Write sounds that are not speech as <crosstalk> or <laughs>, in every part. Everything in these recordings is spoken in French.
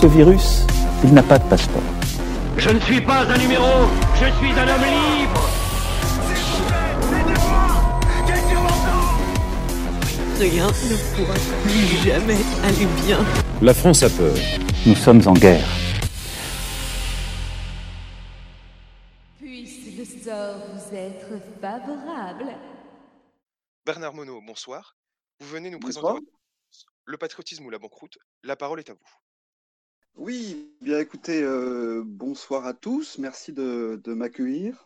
Ce virus, il n'a pas de passeport. Je ne suis pas un numéro, je suis un homme libre. Rien ne pourra plus jamais aller bien. La France a peur. Nous sommes en guerre. Puisse le sort vous être favorable. Bernard Monod, bonsoir. Vous venez nous Bonsoir. présenter votre- le patriotisme ou la banqueroute. La parole est à vous. Oui, bien écoutez, euh, bonsoir à tous, merci de, m'accueillir.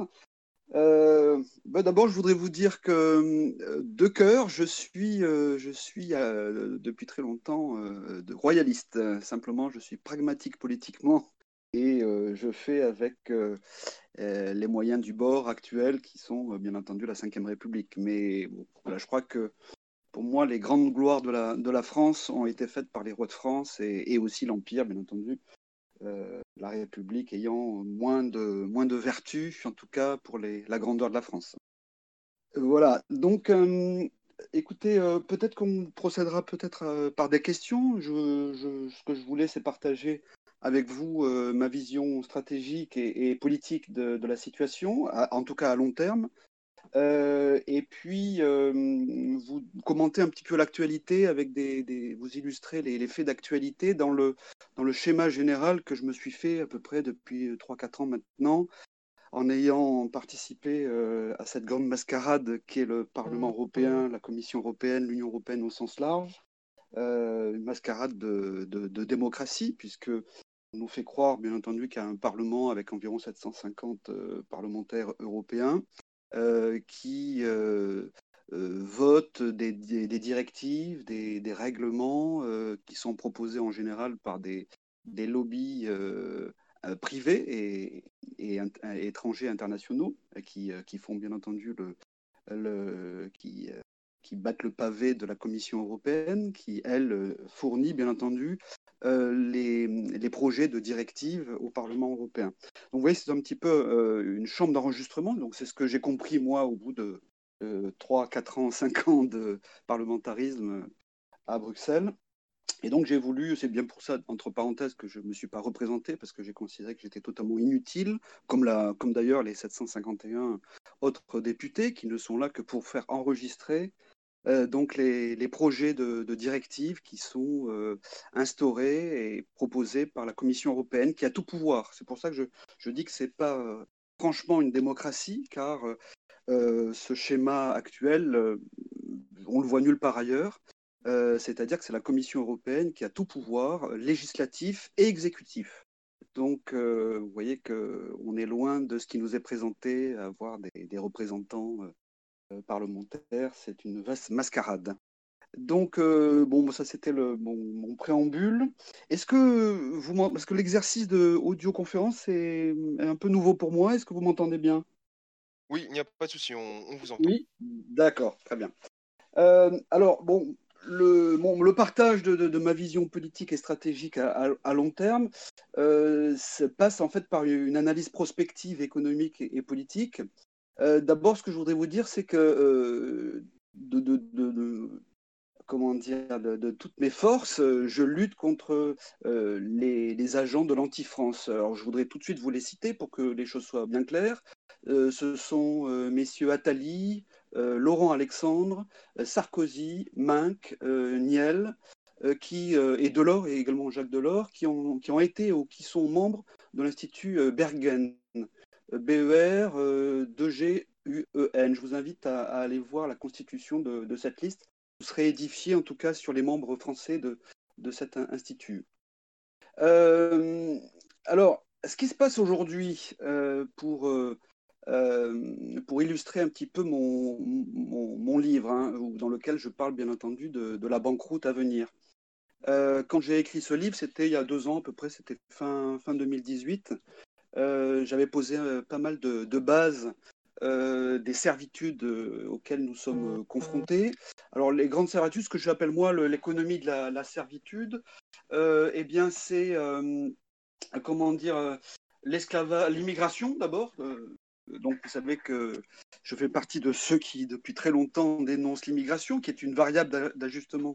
Euh, bah, D'abord, je voudrais vous dire que euh, de cœur, je suis, je suis depuis très longtemps royaliste. Simplement, je suis pragmatique politiquement et je fais avec les moyens du bord actuels qui sont bien entendu la Ve République. Mais bon, voilà, je crois que pour moi, les grandes gloires de la, France ont été faites par les rois de France et, aussi l'Empire, bien entendu. Euh, la République ayant moins de, vertus, en tout cas pour la grandeur de la France. Voilà, donc euh, écoutez, euh, peut-être qu'on procédera peut-être par des questions. Ce que je voulais, c'est partager avec vous ma vision stratégique et, politique de, la situation, en tout cas à long terme. Euh, et puis, euh, vous commentez un petit peu l'actualité avec des, vous illustrez les, faits d'actualité dans le, dans le schéma général que je me suis fait à peu près depuis 3-4 ans maintenant, en ayant participé euh, à cette grande mascarade qui est le Parlement européen, la Commission européenne, l'Union européenne au sens large, Euh, une mascarade de, démocratie, puisque on nous fait croire, bien entendu, qu'il y a un Parlement avec environ 750 euh, parlementaires européens. euh, qui euh, euh, votent des, des- directives, des, règlements euh, qui sont proposés en général par des, lobbies euh, euh, privés et, et étrangers internationaux euh, qui, euh, qui font bien entendu le, le qui, euh, qui battent le pavé de la Commission européenne, qui elle fournit bien entendu euh, les, les projets de directives au Parlement européen. Donc vous voyez, c'est un petit peu euh, une chambre d'enregistrement. Donc c'est ce que j'ai compris moi au bout de euh, 3, 4 ans, 5 ans de parlementarisme à Bruxelles. Et donc j'ai voulu, c'est bien pour ça, entre parenthèses, que je ne me suis pas représenté, parce que j'ai considéré que j'étais totalement inutile, comme, la, comme d'ailleurs les 751 autres députés qui ne sont là que pour faire enregistrer euh, donc les, projets de, directives qui sont euh, instaurés et proposés par la Commission européenne, qui a tout pouvoir. C'est pour ça que je, dis que ce n'est pas euh, franchement une démocratie, car ce schéma actuel, on le voit nulle part ailleurs. C'est-à-dire que c'est la Commission européenne qui a tout pouvoir législatif et exécutif. Donc, vous voyez qu'on est loin de ce qui nous est présenté, avoir des représentants euh, parlementaires. C'est une vaste mascarade. Donc, euh, bon, ça c'était le, mon, mon préambule. Est-ce que vous parce que l'exercice de audioconférence est un peu nouveau pour moi. Est-ce que vous m'entendez bien? Oui, il n'y a pas de souci, on, on vous entend. Oui, d'accord, très bien. Euh, alors, bon, le, bon, le partage de, de- de ma vision politique et stratégique à, à- à long terme euh, se passe en fait par une analyse prospective économique et, et politique. Euh, D'abord, ce que je voudrais vous dire, c'est que euh, de, toutes mes forces, euh, je lutte contre les, agents de l'anti-France. Alors, je voudrais tout de suite vous les citer pour que les choses soient bien claires. Ce sont messieurs Attali, Laurent Alexandre, Sarkozy, Minck, Niel, qui, et Delors et également Jacques Delors, qui ont, qui ont été ou qui sont membres de l'Institut Bergen, BER 2G-U-E-N. Je vous invite à, aller voir la constitution de, cette liste. Vous serez édifié en tout cas sur les membres français de, de cet institut. alors, ce qui se passe aujourd'hui pour euh, pour illustrer un petit peu mon, mon, livre, hein, dans lequel je parle bien entendu de, la banqueroute à venir. Euh, quand j'ai écrit ce livre, c'était il y a deux ans à peu près, c'était fin, fin 2018. Euh, j'avais posé pas mal de, bases des servitudes auxquelles nous sommes confrontés. Alors les grandes servitudes, ce que j'appelle moi l'économie de la, la servitude, eh bien c'est comment dire l'esclavage, l'immigration d'abord, donc vous savez que je fais partie de ceux qui, depuis très longtemps, dénoncent l'immigration, qui est une variable d'ajustement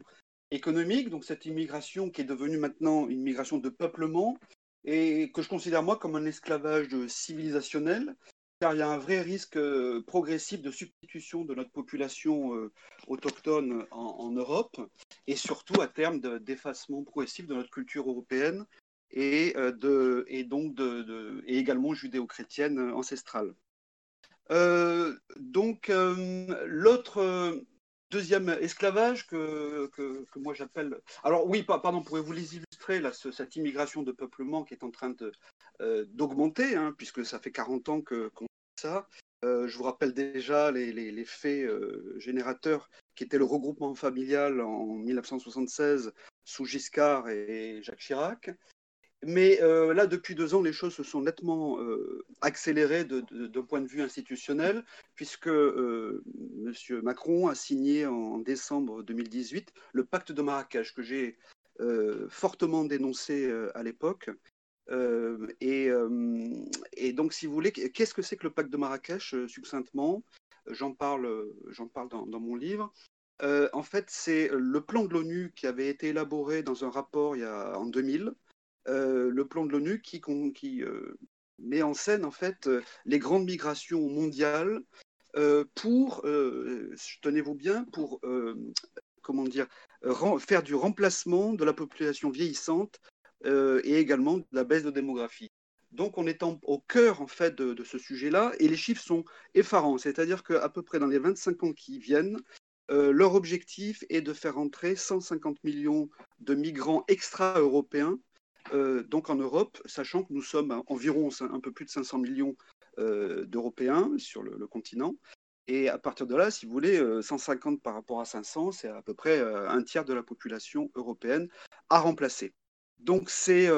économique. Donc cette immigration qui est devenue maintenant une migration de peuplement et que je considère moi comme un esclavage civilisationnel, car il y a un vrai risque euh, progressif de substitution de notre population euh, autochtone en, Europe et surtout à terme d'effacement progressif de notre culture européenne et, euh, de, et donc de, et également judéo-chrétienne ancestrale. Donc, l'autre deuxième esclavage que, que, moi j'appelle. Alors, oui, pardon, pourrez-vous les illustrer, là, cette immigration de peuplement qui est en train d'augmenter, hein, puisque ça fait 40 ans qu'on fait ça. je vous rappelle déjà les, les, les faits générateurs qui étaient le regroupement familial en 1976 sous Giscard et Jacques Chirac. Mais euh, là, depuis deux ans, les choses se sont nettement euh, accélérées d'un point de vue institutionnel, puisque euh, M. Macron a signé en décembre 2018 le pacte de Marrakech, que j'ai fortement dénoncé à l'époque. Et, donc, si vous voulez, qu'est-ce que c'est que le pacte de Marrakech, succinctement? J'en parle, parle dans, mon livre. en fait, c'est le plan de l'ONU qui avait été élaboré dans un rapport en 2000 euh, le plan de l'ONU qui, euh, met en scène en fait euh, les grandes migrations mondiales pour, tenez-vous bien, pour comment dire, faire du remplacement de la population vieillissante et également de la baisse de démographie. Donc on est au cœur en fait de, ce sujet-là et les chiffres sont effarants, c'est-à-dire qu'à peu près dans les 25 ans qui viennent, leur objectif est de faire entrer 150 millions de migrants extra-européens euh, donc en Europe, sachant que nous sommes environ un peu plus de 500 millions euh, d'Européens sur le, continent. Et à partir de là, si vous voulez, 150 euh, par rapport à 500, c'est à peu près un tiers de la population européenne à remplacer. Donc c'est,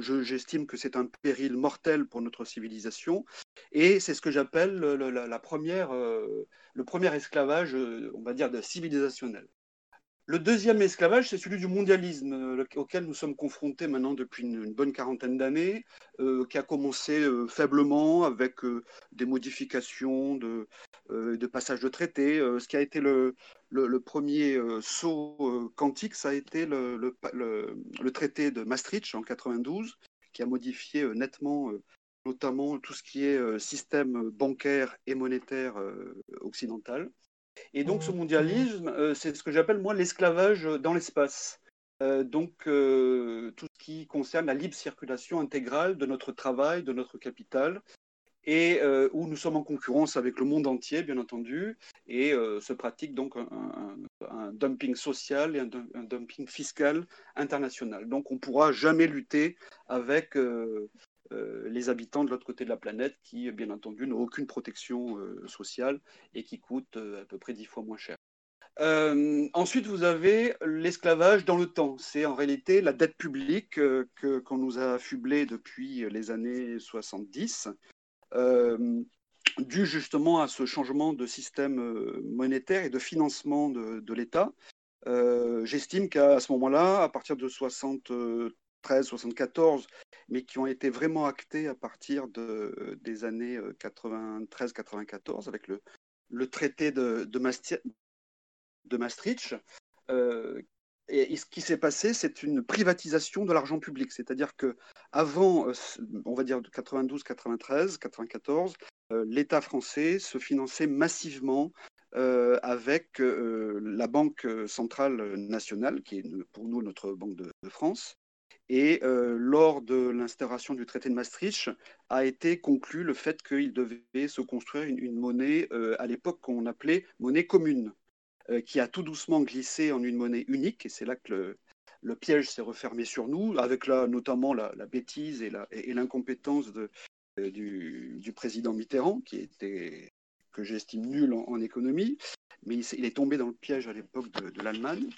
j'estime que c'est un péril mortel pour notre civilisation, et c'est ce que j'appelle la, le premier esclavage, on va dire, civilisationnel. Le deuxième esclavage, c'est celui du mondialisme euh, auquel nous sommes confrontés maintenant depuis une, bonne quarantaine d'années, euh, qui a commencé euh, faiblement avec des modifications de, de passage de traités. ce qui a été le, premier saut quantique, ça a été le, le, traité de Maastricht en 92, qui a modifié nettement notamment tout ce qui est système bancaire et monétaire occidental. Et donc ce mondialisme, euh, c'est ce que j'appelle moi l'esclavage dans l'espace. Euh, donc euh, tout ce qui concerne la libre circulation intégrale de notre travail, de notre capital, et où nous sommes en concurrence avec le monde entier, bien entendu, et se pratique donc un, dumping social et un, dumping fiscal international. Donc on ne pourra jamais lutter avec euh, les habitants de l'autre côté de la planète qui, bien entendu, n'ont aucune protection euh, sociale et qui coûtent euh, à peu près dix fois moins cher. ensuite, vous avez l'esclavage dans le temps. C'est en réalité la dette publique que, qu'on nous a affublée depuis les années 70, dû justement à ce changement de système monétaire et de financement de, de l'État. J'estime qu'à ce moment-là, à partir de 60, 73, 74, mais qui ont été vraiment actés à partir de, des années 93-94 euh, avec le, traité de, Maastricht. Euh, et ce qui s'est passé, c'est une privatisation de l'argent public. C'est-à-dire que avant, euh, on va dire de 92, 93, 94, l'État français se finançait massivement avec la Banque centrale nationale, qui est pour nous notre Banque de France. Et lors de l'instauration du traité de Maastricht, a été conclu le fait qu'il devait se construire une, monnaie à l'époque qu'on appelait monnaie commune, qui a tout doucement glissé en une monnaie unique. Et c'est là que le, piège s'est refermé sur nous, avec notamment la, bêtise et l'incompétence du, président Mitterrand, qui était que j'estime nul en, économie, mais il, est tombé dans le piège à l'époque de l'Allemagne.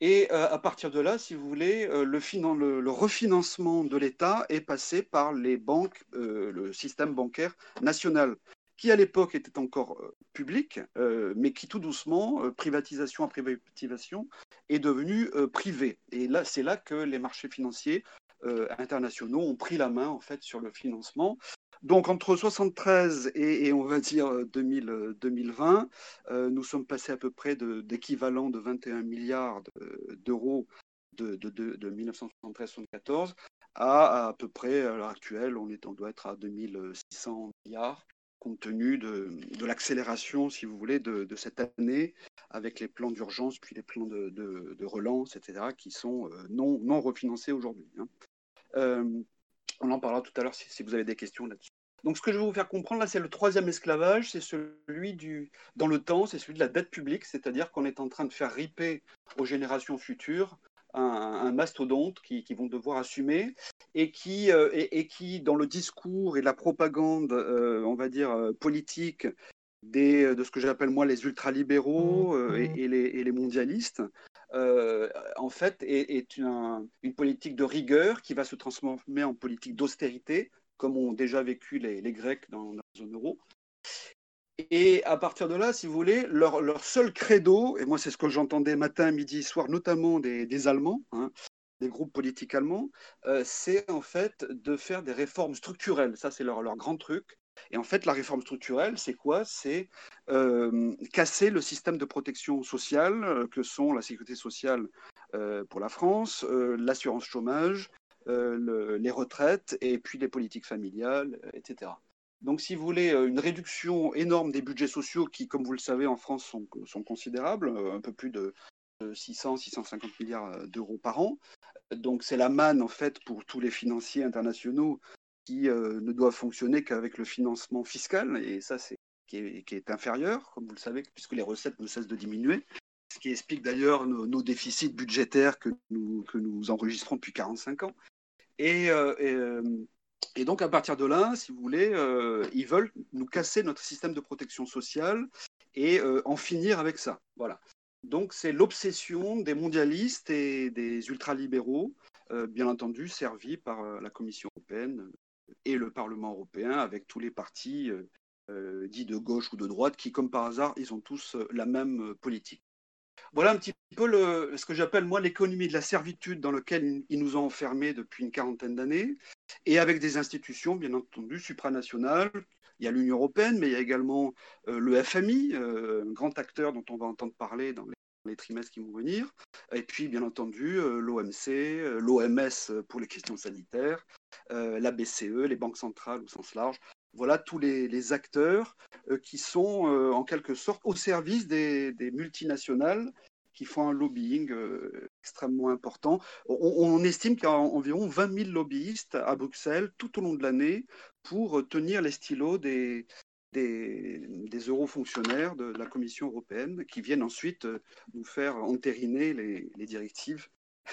Et euh, à partir de là, si vous voulez, euh, le, refinancement de l'État est passé par les banques, euh, le système bancaire national, qui à l'époque était encore public, mais qui tout doucement, privatisation à privatisation, est devenu privé. Et là, c'est là que les marchés financiers internationaux ont pris la main en fait sur le financement. Donc entre 73 et, on va dire 2000, 2020, euh, nous sommes passés à peu près d'équivalent de, de, 21 milliards d'euros de, de, de 1973-74 à à peu près à l'heure actuelle, on, est, doit être à 2600 milliards compte tenu de, l'accélération, si vous voulez, de, cette année avec les plans d'urgence, puis les plans de, relance, etc., qui sont euh, non, refinancés aujourd'hui. Hein. Euh, on en parlera tout à l'heure si, si, vous avez des questions là-dessus. Donc, ce que je vais vous faire comprendre là, c'est le troisième esclavage, c'est celui du, dans le temps, c'est celui de la dette publique, c'est-à-dire qu'on est en train de faire riper aux générations futures un, un mastodonte qui, qui, vont devoir assumer et qui, euh, et, et, qui, dans le discours et la propagande, euh, on va dire, euh, politique des, de ce que j'appelle moi les ultralibéraux euh, et, et, les, et, les, mondialistes, euh, en fait, est, une, politique de rigueur qui va se transformer en politique d'austérité, comme ont déjà vécu les, Grecs dans, la zone euro. Et à partir de là, si vous voulez, leur, seul credo, et moi c'est ce que j'entendais matin, midi, soir, notamment des, des Allemands, hein, des groupes politiques allemands, euh, c'est en fait de faire des réformes structurelles. Ça, c'est leur, leur, grand truc. Et en fait, la réforme structurelle, c'est quoi? C'est euh, casser le système de protection sociale euh, que sont la sécurité sociale euh, pour la France, l'assurance chômage, le, les retraites et puis les politiques familiales, etc. Donc, si vous voulez, une réduction énorme des budgets sociaux qui, comme vous le savez, en France sont, sont considérables, un peu plus de 600, 650 milliards d'euros par an. Donc, c'est la manne, en fait, pour tous les financiers internationaux qui euh, ne doivent fonctionner qu'avec le financement fiscal. Et ça, c'est qui est, inférieur, comme vous le savez, puisque les recettes ne cessent de diminuer. Ce qui explique d'ailleurs nos, déficits budgétaires que nous, enregistrons depuis 45 ans. Et, euh, et donc, à partir de là, si vous voulez, euh, ils veulent nous casser notre système de protection sociale et euh, en finir avec ça. Voilà. Donc, c'est l'obsession des mondialistes et des ultralibéraux, euh, bien entendu, servis par euh, la Commission européenne et le Parlement européen, avec tous les partis euh, dits de gauche ou de droite, qui, comme par hasard, ils ont tous la même politique. Voilà un petit peu ce que j'appelle moi l'économie de la servitude dans laquelle ils nous ont enfermés depuis une quarantaine d'années, et avec des institutions, bien entendu, supranationales. Il y a l'Union européenne, mais il y a également euh, le FMI, euh, un grand acteur dont on va entendre parler dans les, les trimestres qui vont venir, et puis bien entendu euh, l'OMC, l'OMS pour les questions sanitaires, la BCE, les banques centrales au sens large, voilà tous les, acteurs euh, qui sont euh, en quelque sorte au service des, multinationales qui font un lobbying euh, extrêmement important. On estime qu'il y a environ 20 000 lobbyistes à Bruxelles tout au long de l'année pour tenir les stylos des, des, eurofonctionnaires de la Commission européenne qui viennent ensuite nous faire entériner les, directives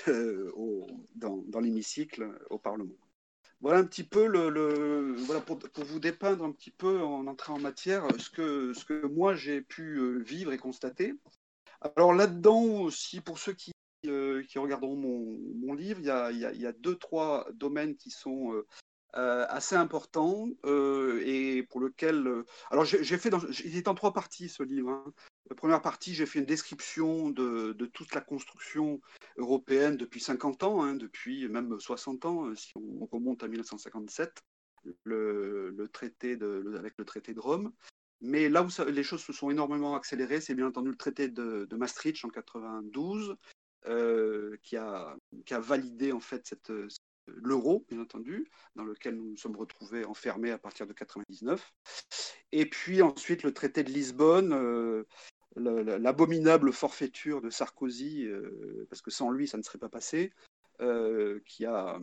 euh, dans, l'hémicycle au Parlement. Voilà un petit peu pour, vous dépeindre un petit peu en entrant en matière ce que, moi j'ai pu euh, vivre et constater. Alors là-dedans aussi, pour ceux qui, euh, regarderont mon, livre, il y, a, deux, trois domaines qui sont euh, euh, assez important euh, et pour lequel. Euh, alors, j'ai fait. Il est en trois parties ce livre. Hein. La première partie, j'ai fait une description de, de, toute la construction européenne depuis 50 ans, hein, depuis même 60 ans, euh, si on remonte à 1957, le, le traité de, avec le traité de Rome. Mais là où les choses se sont énormément accélérées, c'est bien entendu le traité de, de Maastricht en 92, euh, qui, a, qui a validé en fait cette, l'euro, bien entendu, dans lequel nous nous sommes retrouvés enfermés à partir de 99. Et puis ensuite le traité de Lisbonne, euh, l'abominable forfaiture de Sarkozy, parce que sans lui, ça ne serait pas passé, qui a,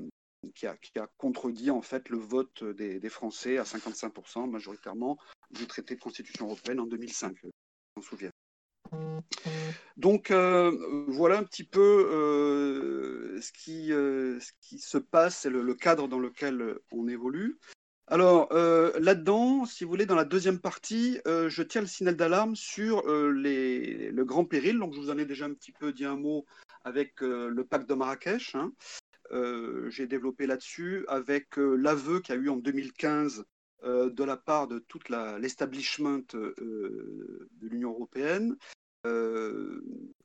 qui, a, qui, a, contredit en fait le vote des, des Français à 55% majoritairement du traité de constitution européenne en 2005, je m'en souviens. Donc euh, voilà un petit peu euh, ce, qui, euh, ce, qui, se passe, et le, cadre dans lequel on évolue. Alors là-dedans, si vous voulez, dans la deuxième partie, je tiens le signal d'alarme sur le grand péril. Donc je vous en ai déjà un petit peu dit un mot avec le pacte de Marrakech. Hein. J'ai développé là-dessus avec l'aveu qu'il y a eu en 2015 de la part de toute l'establishment de l'Union européenne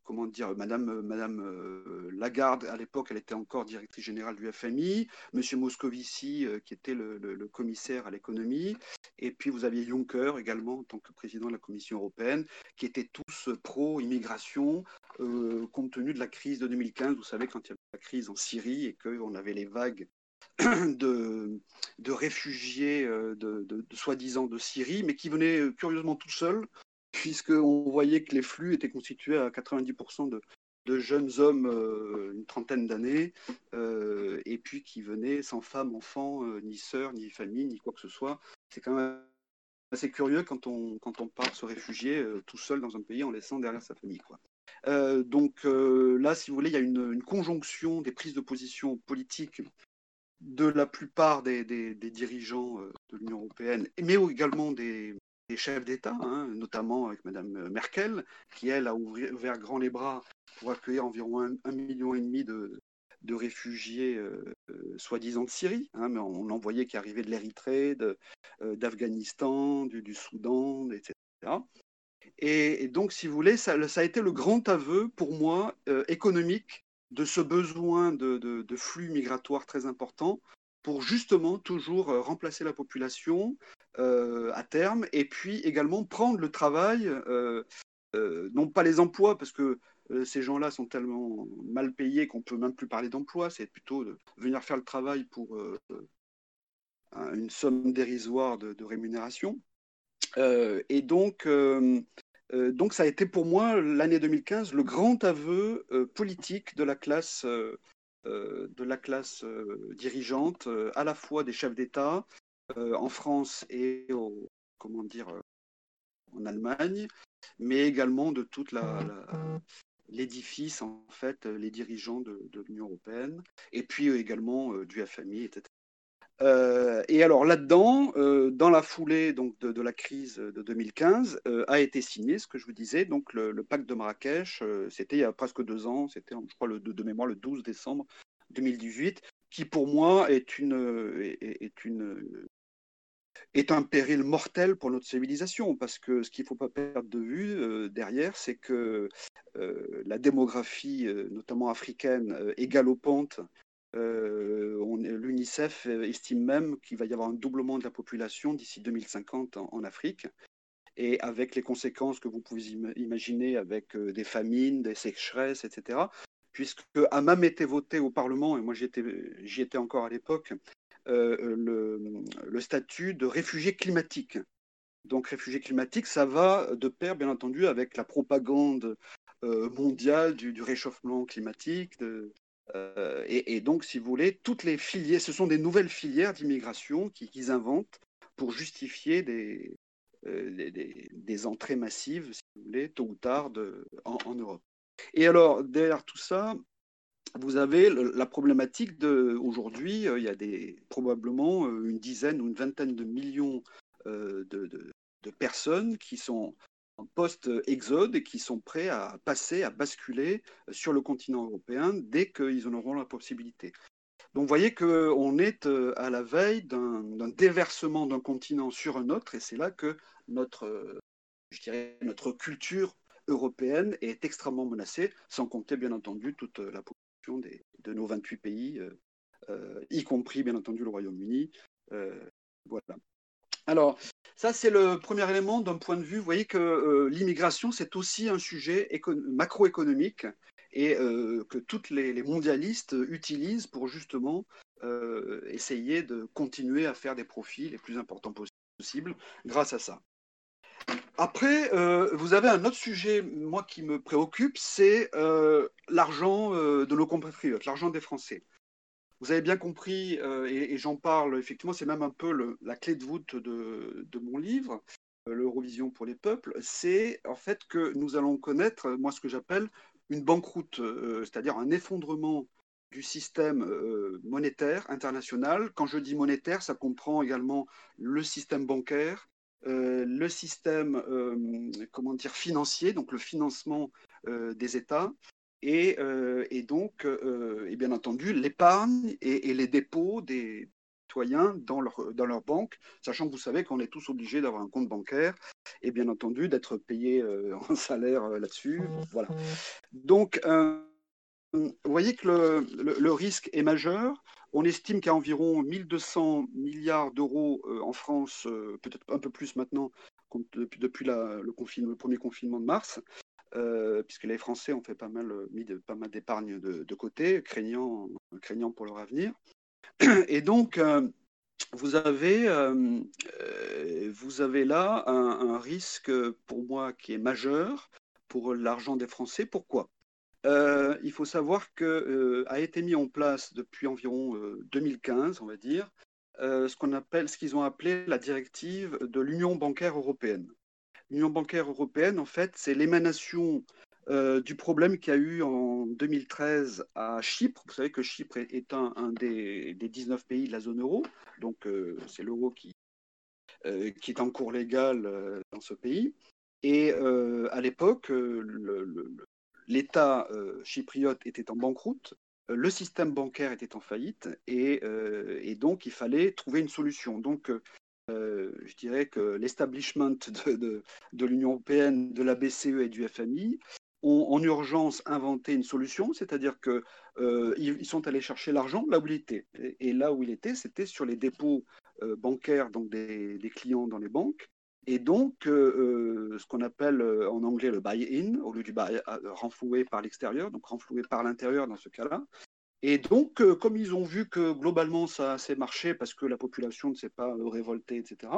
comment dire, Madame, Madame euh, Lagarde, à l'époque, elle était encore directrice générale du FMI, Monsieur Moscovici, euh, qui était le, commissaire à l'économie, et puis vous aviez Juncker également, en tant que président de la Commission européenne, qui étaient tous pro-immigration, compte tenu de la crise de 2015. Vous savez, quand il y avait la crise en Syrie et qu'on avait les vagues <clears throat> de, réfugiés de soi-disant de Syrie, mais qui venaient curieusement tout seuls, puisqu'on voyait que les flux étaient constitués à 90% de, jeunes hommes, euh, une trentaine d'années, euh, et puis qui venaient sans femme, enfant, euh, ni sœur, ni famille, ni quoi que ce soit. C'est quand même assez curieux quand on, quand on part se réfugier tout seul dans un pays en laissant derrière sa famille. Quoi. donc là, si vous voulez, il y a une, conjonction des prises de position politiques de la plupart des, des dirigeants de l'Union européenne, mais également des, des chefs d'État, hein, notamment avec Mme Merkel, qui, elle, a ouvert, ouvert grand les bras pour accueillir environ un, million et demi de, réfugiés euh, euh, soi-disant de Syrie, hein, mais on en voyait qui arrivaient de l'Érythrée, euh, d'Afghanistan, du, Soudan, etc. Et, donc, si vous voulez, ça, a été le grand aveu pour moi euh, économique de ce besoin de, de, flux migratoires très important pour justement toujours remplacer la population euh, à terme, et puis également prendre le travail, euh, euh, non pas les emplois, parce que ces gens-là sont tellement mal payés qu'on peut même plus parler d'emploi, c'est plutôt de venir faire le travail pour une somme dérisoire de, rémunération. et donc, donc ça a été pour moi l'année 2015 le grand aveu politique de la classe euh, de la classe euh, dirigeante, euh, à la fois des chefs d'État en France et au, comment dire, en Allemagne, mais également de toute la, la l'édifice, en fait, les dirigeants de, l'Union européenne, et puis également du FMI, etc. Euh, et alors là-dedans, euh, dans la foulée donc, de, la crise de 2015, euh, a été signé ce que je vous disais, donc le, pacte de Marrakech, c'était il y a presque deux ans, c'était je crois de, mémoire le 12 décembre 2018, qui pour moi est, une, est, une, est un péril mortel pour notre civilisation, parce que ce qu'il ne faut pas perdre de vue derrière, c'est que la démographie, notamment africaine, est galopante euh, L'UNICEF estime même qu'il va y avoir un doublement de la population d'ici 2050 en, Afrique, et avec les conséquences que vous pouvez imaginer avec euh, des famines, des sécheresses, etc. Puisque a même été voté au Parlement, et moi j'y étais, encore à l'époque, euh, le, le, statut de réfugié climatique. Donc réfugié climatique, ça va de pair, bien entendu, avec la propagande euh, mondiale du, réchauffement climatique, euh, et, donc, si vous voulez, toutes les filières, ce sont des nouvelles filières d'immigration qu'ils qui inventent pour justifier des, euh, entrées massives, si vous voulez, tôt ou tard, en, Europe. Et alors, derrière tout ça, vous avez la problématique de aujourd'hui, euh, il y a des, probablement euh, une dizaine ou une vingtaine de millions euh, de, personnes qui sont en post-exode et qui sont prêts à passer, à basculer sur le continent européen dès qu'ils en auront la possibilité. Donc vous voyez qu'on est à la veille d'un déversement d'un continent sur un autre et c'est là que notre, je dirais, notre culture européenne est extrêmement menacée, sans compter bien entendu toute la population de nos 28 pays, euh, euh, y compris bien entendu le Royaume-Uni. Euh, voilà. Alors, ça, c'est le premier élément d'un point de vue. Vous voyez que l'immigration, c'est aussi un sujet macroéconomique et que toutes les, mondialistes utilisent pour justement essayer de continuer à faire des profits les plus importants possibles grâce à ça. Après, euh, vous avez un autre sujet, moi, qui me préoccupe, c'est euh, l'argent euh, de nos compatriotes, l'argent des Français. Vous avez bien compris, et, j'en parle, effectivement, c'est même un peu la clé de voûte de, de mon livre, l'Eurovision pour les peuples, c'est en fait que nous allons connaître, moi, ce que j'appelle une banqueroute, c'est-à-dire un effondrement du système monétaire international. Quand je dis monétaire, ça comprend également le système bancaire, euh, le système euh, comment dire financier, donc le financement euh, des États, et, et donc et bien entendu l'épargne et, et les dépôts des citoyens dans leur, dans leur banque, sachant que vous savez qu'on est tous obligés d'avoir un compte bancaire et bien entendu d'être payé <laughs> en salaire là-dessus. Voilà. Donc, vous voyez que le, risque est majeur. On estime qu'il y a environ 1200 milliards d'euros euh, en France, euh, peut-être un peu plus maintenant, depuis, le, premier confinement de mars, euh, puisque les Français ont fait pas mal, mis pas mal d'épargne de, côté, craignant, craignant pour leur avenir. <clears throat> Et donc, vous avez, vous avez là un risque pour moi qui est majeur pour l'argent des Français. Pourquoi? Euh, Il faut savoir que euh, a été mis en place depuis environ euh, 2015, on va dire, euh, ce qu'ils ont appelé la directive de l'Union bancaire européenne. L'Union bancaire européenne, en fait, c'est l'émanation euh, du problème qu'il y a eu en 2013 à Chypre. Vous savez que Chypre est, un, des, des 19 pays de la zone euro, donc euh, c'est l'euro qui, euh, est en cours légal euh, dans ce pays. Et euh, à l'époque, euh, le- l'État euh, chypriote était en banqueroute, euh, le système bancaire était en faillite, et, euh, et donc il fallait trouver une solution. Donc, je dirais que l'establishment de, l'Union européenne, de la BCE et du FMI ont en urgence inventé une solution, c'est-à-dire que euh, ils, ils sont allés chercher l'argent là où il était. Et, là où il était, c'était sur les dépôts bancaires donc des clients dans les banques. Et donc, euh, euh, ce qu'on appelle euh, en anglais le buy-in, au lieu du buy, renfloué par l'extérieur, donc renfloué par l'intérieur dans ce cas-là. Et donc, comme ils ont vu que globalement ça assez marché parce que la population ne s'est pas révoltée, etc.,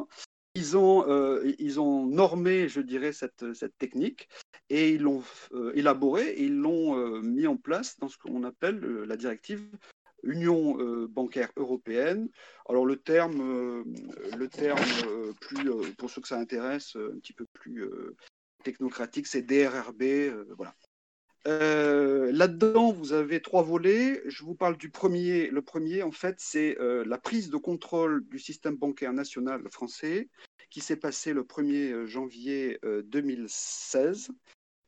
ils ont, normé, je dirais, cette, cette technique et ils l'ont élaborée et ils l'ont mis en place dans ce qu'on appelle la directive Union euh, bancaire européenne. Alors le terme, euh, le terme euh, plus, pour ceux que ça intéresse, un petit peu plus technocratique, c'est DRRB. voilà. Là-dedans, vous avez trois volets. Je vous parle du premier. Le premier, en fait, c'est la prise de contrôle du système bancaire national français qui s'est passé le 1er janvier euh, 2016.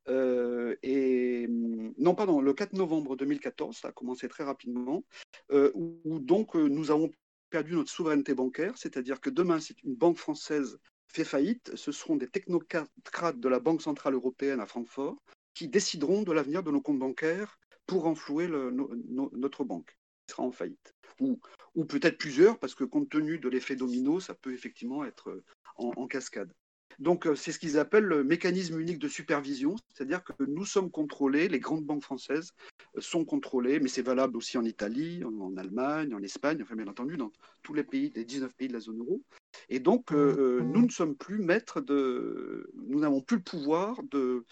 Euh, et non, pardon, le 4 novembre 2014, ça a commencé très rapidement, euh, où, donc euh, nous avons perdu notre souveraineté bancaire, c'est-à-dire que demain, si une banque française fait faillite, ce seront des technocrates de la Banque centrale européenne à Francfort qui décideront de l'avenir de nos comptes bancaires pour renflouer notre banque qui sera en faillite. Ou, peut-être plusieurs, parce que compte tenu de l'effet domino, ça peut effectivement être en cascade. Donc, euh, c'est ce qu'ils appellent le mécanisme unique de supervision, c'est-à-dire que nous sommes contrôlés, les grandes banques françaises euh, sont contrôlées, mais c'est valable aussi en Italie, en, Allemagne, en Espagne, enfin bien entendu dans tous les pays, les 19 pays de la zone euro. Et donc, euh, nous ne sommes plus maîtres de... Nous n'avons plus le pouvoir de,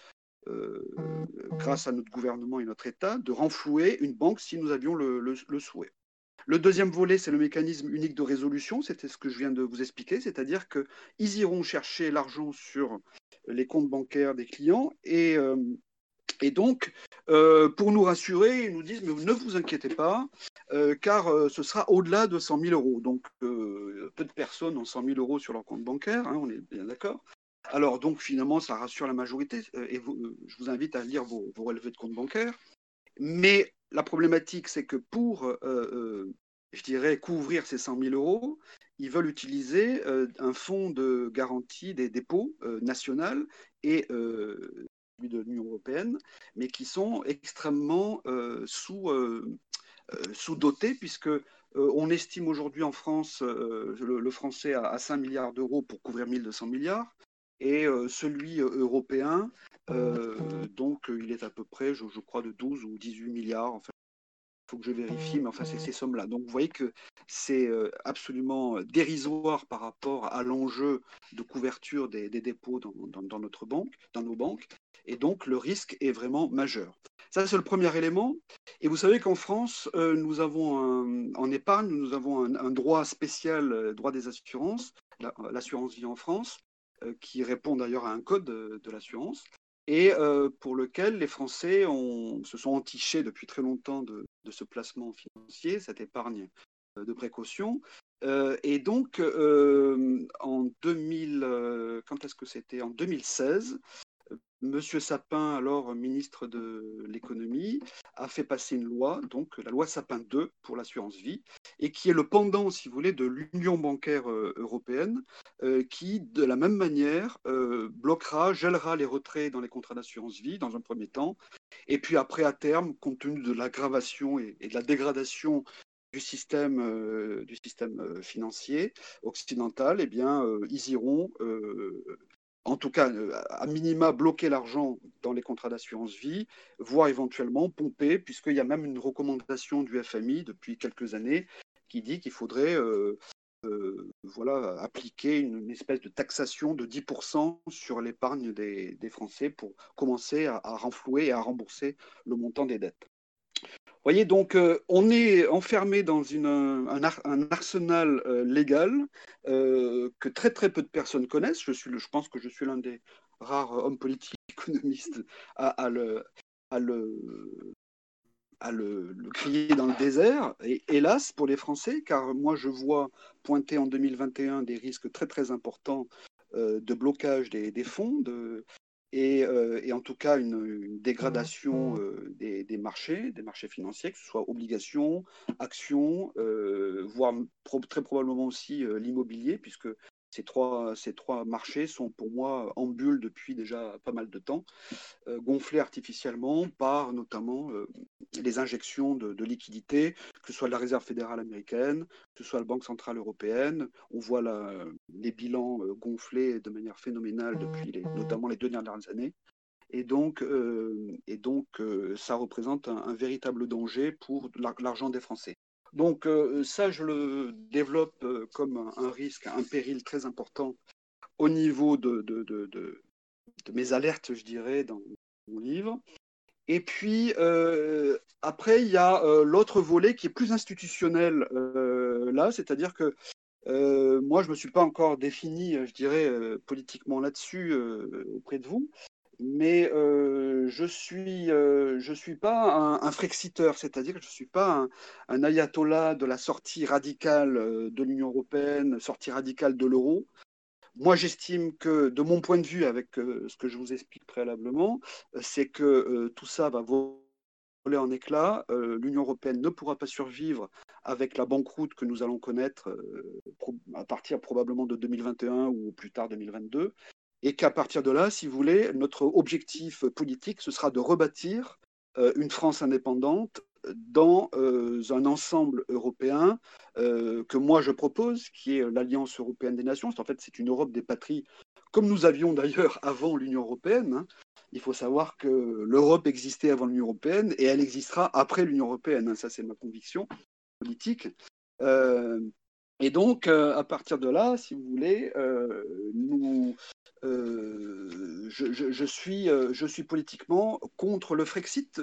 grâce à notre gouvernement et notre État, de renflouer une banque si nous avions le souhait. Le deuxième volet, c'est le mécanisme unique de résolution, c'était ce que je viens de vous expliquer, c'est-à-dire qu'ils iront chercher l'argent sur les comptes bancaires des clients et, euh, donc, euh, pour nous rassurer, ils nous disent, mais ne vous inquiétez pas, euh, car ce sera au-delà de 100 000 euros. Donc, peu de personnes ont 100 000 euros sur leur compte bancaire, hein, on est bien d'accord. Alors, donc, finalement, ça rassure la majorité, et je vous invite à lire vos, vos relevés de compte bancaire. Mais la problématique, c'est que pour, euh, euh, je dirais, couvrir ces 100 000 euros, ils veulent utiliser euh, un fonds de garantie des dépôts national et de l'Union européenne, mais qui sont extrêmement sous, sous-dotés, puisque on estime aujourd'hui en France le, français à, à 5 milliards d'euros pour couvrir 1200 milliards, et euh, celui euh, européen, euh, donc euh, il est à peu près, je, je crois, de 12 ou 18 milliards, enfin, faut que je vérifie, mais enfin, c'est ces sommes-là. Donc, vous voyez que c'est absolument dérisoire par rapport à l'enjeu de couverture des, dépôts dans, notre banque, dans nos banques. Et donc, le risque est vraiment majeur. Ça, c'est le premier élément. Et vous savez qu'en France, nous avons en épargne, nous avons un, droit spécial, droit des assurances, l'assurance vie en France, qui répond d'ailleurs à un code de l'assurance et pour lequel les Français se sont entichés depuis très longtemps de, ce placement financier, cette épargne de précaution. et donc, en 2000, quand est-ce que c'était? En 2016, Monsieur Sapin, alors ministre de l'économie, a fait passer une loi, donc la loi Sapin 2 pour l'assurance vie, et qui est le pendant, si vous voulez, de l'Union bancaire euh, européenne, euh, qui, de la même manière, euh, bloquera, gèlera les retraits dans les contrats d'assurance vie dans un premier temps, et puis après, à terme, compte tenu de l'aggravation et, de la dégradation du système, du système financier occidental, eh bien, ils iront en tout cas, euh, à minima, bloquer l'argent dans les contrats d'assurance vie, voire éventuellement pomper, puisqu'il y a même une recommandation du FMI depuis quelques années qui dit qu'il faudrait euh, euh, voilà, appliquer une, espèce de taxation de 10% sur l'épargne des, Français pour commencer à renflouer et à rembourser le montant des dettes. Voyez, donc on est enfermé dans un, arsenal légal euh, que très très peu de personnes connaissent. Je, suis je pense que je suis l'un des rares hommes politiques <laughs> économistes à, le, crier dans le désert. Et hélas pour les Français, car moi je vois pointer en 2021 des risques très très importants de blocage des, des fonds, de, euh, et, en tout cas une, dégradation euh, des, marchés, des marchés financiers, que ce soit obligations, actions, euh, voire très probablement aussi l'immobilier, puisque ces trois, marchés sont pour moi en bulle depuis déjà pas mal de temps, euh, gonflés artificiellement par notamment euh, les injections de, liquidités, que ce soit la Réserve fédérale américaine, que ce soit la Banque centrale européenne. On voit les bilans euh, gonflés de manière phénoménale depuis notamment les deux dernières années. Et donc ça représente un véritable danger pour l'argent des Français. Donc euh, ça, je le développe euh, comme un, risque, un péril très important au niveau de, mes alertes, je dirais, dans mon livre. Et puis, euh, après, il y a l'autre volet qui est plus institutionnel là, c'est-à-dire que moi, je ne me suis pas encore défini, je dirais, politiquement là-dessus auprès de vous mais euh, je suis euh, suis pas un, frexiteur, c'est-à-dire que je suis pas un, ayatollah de la sortie radicale euh, de l'Union européenne, sortie radicale de l'euro. Moi, j'estime que, de mon point de vue, avec ce que je vous explique préalablement, c'est que tout ça va voler en éclats. L'Union européenne ne pourra pas survivre avec la banqueroute que nous allons connaître à partir probablement de 2021 ou plus tard 2022 et qu'à partir de là, si vous voulez, notre objectif politique, ce sera de rebâtir euh, une France indépendante dans euh, un ensemble européen euh, que moi je propose, qui est l'Alliance européenne des nations. En fait, c'est une Europe des patries, comme nous avions d'ailleurs <laughs> avant l'Union européenne. Hein. Il faut savoir que l'Europe existait avant l'Union européenne et elle existera après l'Union européenne. Hein. Ça, c'est ma conviction politique. Et donc, à partir de là, si vous voulez, euh, je, suis, euh, je suis politiquement contre le Frexit,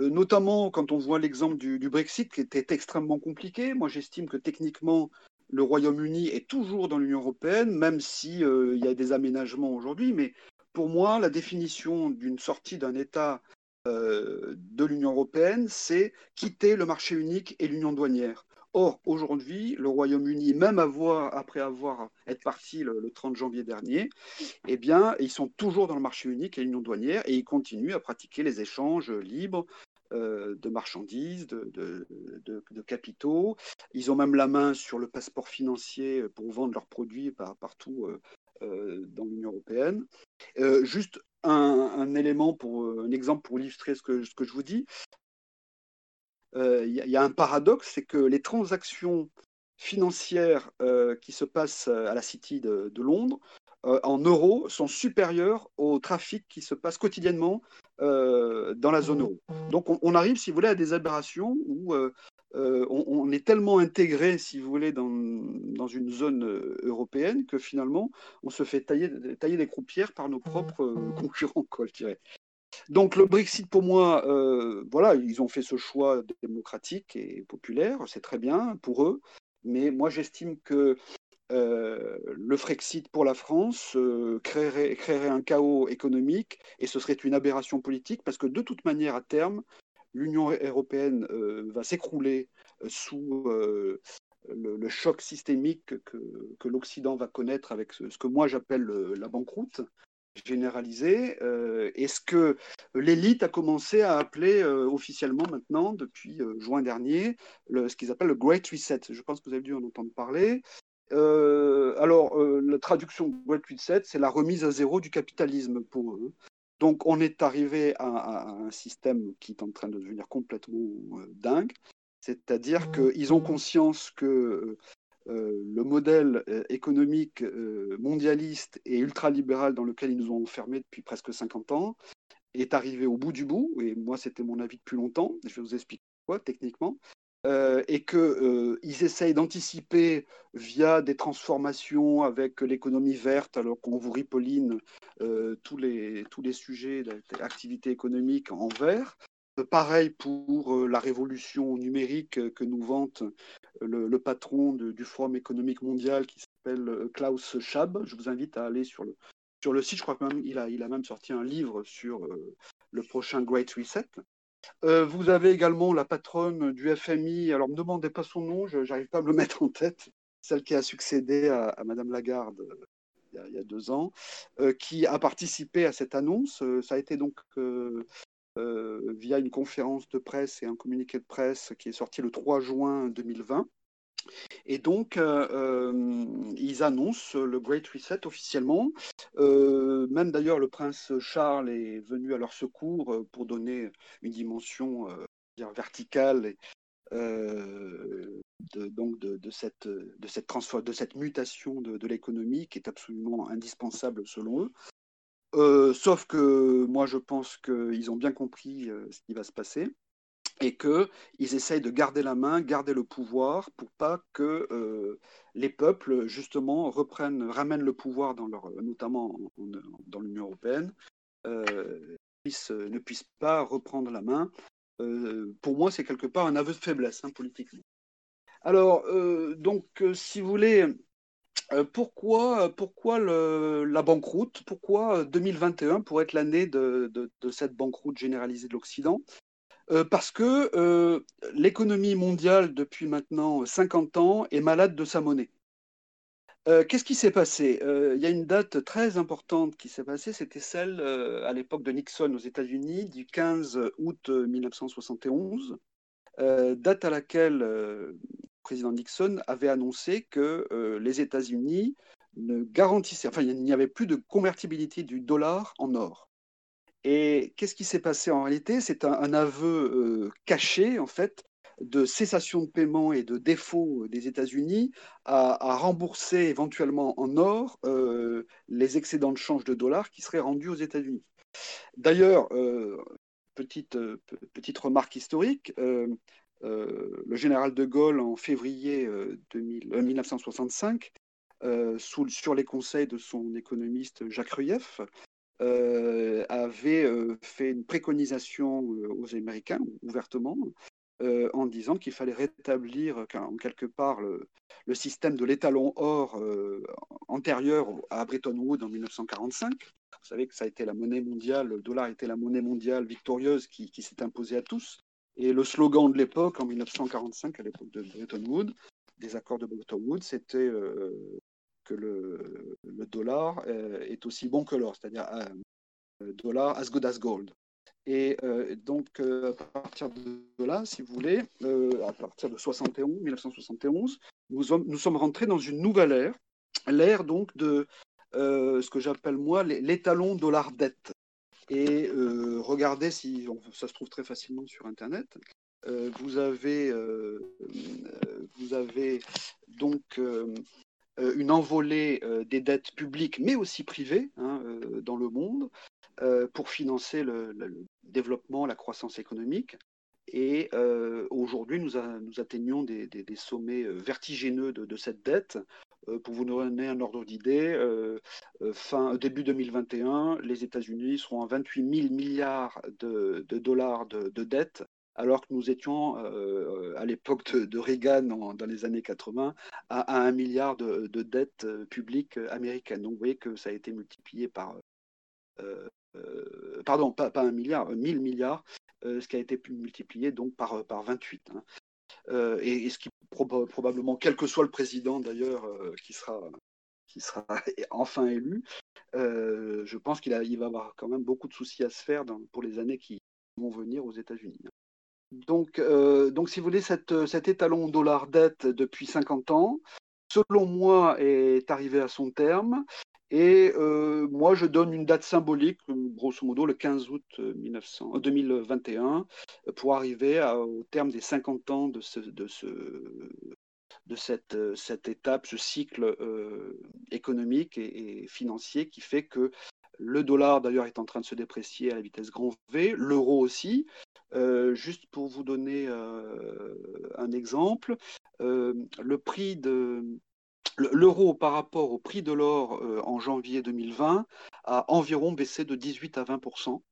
euh, notamment quand on voit l'exemple du, Brexit qui était extrêmement compliqué. Moi, j'estime que techniquement, le Royaume-Uni est toujours dans l'Union européenne, même s'il y a des aménagements aujourd'hui. Mais pour moi, la définition d'une sortie d'un État de l'Union européenne, c'est quitter le marché unique et l'union douanière. Or, aujourd'hui, le Royaume-Uni, même après avoir été parti le, 30 janvier dernier, eh bien, ils sont toujours dans le marché unique et l'union douanière et ils continuent à pratiquer les échanges libres euh, de marchandises, de, capitaux. Ils ont même la main sur le passeport financier pour vendre leurs produits partout euh, euh, dans l'Union européenne. juste un, élément pour un exemple pour illustrer ce que, ce que je vous dis il euh, y, a un paradoxe, c'est que les transactions financières euh, qui se passent euh, à la City de, Londres en euros sont supérieures au trafic qui se passe quotidiennement dans la zone euro. Donc on, arrive, si vous voulez, à des aberrations où on, est tellement intégré, si vous voulez, dans, dans, une zone européenne que finalement on se fait tailler, tailler des croupières par nos propres concurrents, quoi, je dirais. Donc le Brexit, pour moi, euh, voilà, ils ont fait ce choix démocratique et populaire, c'est très bien pour eux, mais moi j'estime que euh, le Frexit pour la France euh, créerait, un chaos économique et ce serait une aberration politique parce que de toute manière, à terme, l'Union européenne va s'écrouler sous le, choc systémique que, l'Occident va connaître avec ce que moi j'appelle la banqueroute généralisé euh, et ce que l'élite a commencé à appeler euh, officiellement maintenant, depuis euh, juin dernier, le, ce qu'ils appellent le Great Reset? Je pense que vous avez dû en entendre parler. alors, la traduction Great Reset, c'est la remise à zéro du capitalisme pour eux. Donc, on est arrivé à, à, un système qui est en train de devenir complètement dingue. C'est-à-dire qu'ils ont conscience que euh, le modèle euh, économique euh, mondialiste et ultralibéral dans lequel ils nous ont enfermés depuis presque 50 ans est arrivé au bout du bout, et moi c'était mon avis depuis longtemps, je vais vous expliquer quoi techniquement, et qu'ils essayent d'anticiper via des transformations avec l'économie verte, alors qu'on vous ripoline tous, les, tous les sujets d'activité économique en vert, Pareil pour la révolution numérique que nous vante le, patron du Forum économique mondial qui s'appelle Klaus Schwab. Je vous invite à aller sur le, sur le site. Je crois qu'il a, il a même sorti un livre sur le prochain Great Reset. vous avez également la patronne du FMI. Alors, ne me demandez pas son nom, je n'arrive pas à me le <laughs> mettre en tête. Celle qui a succédé à, à Madame Lagarde il y, a, deux ans, qui a participé à cette annonce. ça a été donc euh, via une conférence de presse et un communiqué de presse qui est sorti le 3 juin 2020. Et donc, euh, euh, ils annoncent le Great Reset officiellement. même d'ailleurs, le prince Charles est venu à leur secours pour donner une dimension verticale de, cette mutation de l'économie qui est absolument indispensable selon eux. Euh, sauf que moi, je pense qu'ils ont bien compris euh, ce qui va se passer et qu'ils essayent de garder la main, garder le pouvoir pour pas que euh, les peuples, justement, reprennent, ramènent le pouvoir, dans leur, notamment dans l'Union européenne, ne puissent pas reprendre la main. pour moi, c'est quelque part un aveu de faiblesse hein, politiquement. Alors, donc, si vous voulez, euh, pourquoi, pourquoi la banqueroute? Pourquoi 2021 pour être l'année de, cette banqueroute généralisée de l'Occident? Euh, Parce que euh, l'économie mondiale, depuis maintenant 50 ans, est malade de sa monnaie. Qu'est-ce qui s'est passé? Il y a une date très importante qui s'est passée, c'était celle à l'époque de Nixon aux États-Unis, du 15 août 1971, date à laquelle président Nixon avait annoncé que euh, les États-Unis ne garantissaient, enfin, il n'y avait plus de convertibilité du dollar en or. Et qu'est-ce qui s'est passé en réalité? C'est un, aveu euh, caché, en fait, de cessation de paiement et de défaut des États-Unis à, rembourser éventuellement en or euh, les excédents de change de dollars qui seraient rendus aux États-Unis. D'ailleurs, petite, petite remarque historique, euh, le général de Gaulle, en février 1965, euh, euh, sur les conseils de son économiste Jacques Rueff, avait fait une préconisation aux Américains, ouvertement, en disant qu'il fallait rétablir en quelque part le, système de l'étalon or antérieur à Bretton Woods en 1945. Vous savez que ça a été la monnaie mondiale, le dollar était la monnaie mondiale victorieuse qui s'est imposée à tous. Et le slogan de l'époque, en 1945, à l'époque de Bretton Woods, des accords de Bretton Woods, c'était euh, que le, dollar euh, est aussi bon que l'or, c'est-à-dire euh, dollar as good as gold. Et donc, à partir de là, si vous voulez, à partir de 71, 1971, nous sommes, nous sommes rentrés dans une nouvelle ère, l'ère donc de ce que j'appelle moi l'étalon dollar-dette. Et euh, regardez si ça se trouve très facilement sur Internet. Euh, vous, avez, euh, vous avez donc une envolée des dettes publiques, mais aussi privées, hein, dans le monde. pour financer le, développement, la croissance économique. Et aujourd'hui, nous, atteignons des, sommets vertigineux de, cette dette. Pour vous donner un ordre d'idée, fin début 2021, les États-Unis seront à 28 000 milliards de, dollars de, dette alors que nous étions euh, à l'époque de, Reagan dans les années 80 à, un milliard de, dettes euh, publiques américaines. Donc vous voyez que ça a été multiplié par, euh, pardon, pas, pas, un milliard, 1000 milliards, ce qui a été multiplié donc par, par 28. Hein. Et, ce qui probablement, quel que soit le président d'ailleurs qui sera qui sera <laughs> enfin élu, je pense qu'il il va avoir quand même beaucoup de soucis à se faire pour les années qui vont venir aux États-Unis. Donc, euh, donc, si vous voulez, cet étalon dollar dette depuis 50 ans, selon moi, est arrivé à son terme. Et euh, moi, je donne une date symbolique, grosso modo le 15 août 1900, 2021, pour arriver au terme des 50 ans de, ce, de, ce, de cette, étape, ce cycle euh, économique et, financier qui fait que le dollar, d'ailleurs, est en train de se déprécier à la vitesse grand V, l'euro aussi. Euh, juste pour vous donner euh, un exemple, euh, le prix de l'euro par rapport au prix de l'or en janvier 2020 a environ baissé de 18 à 20%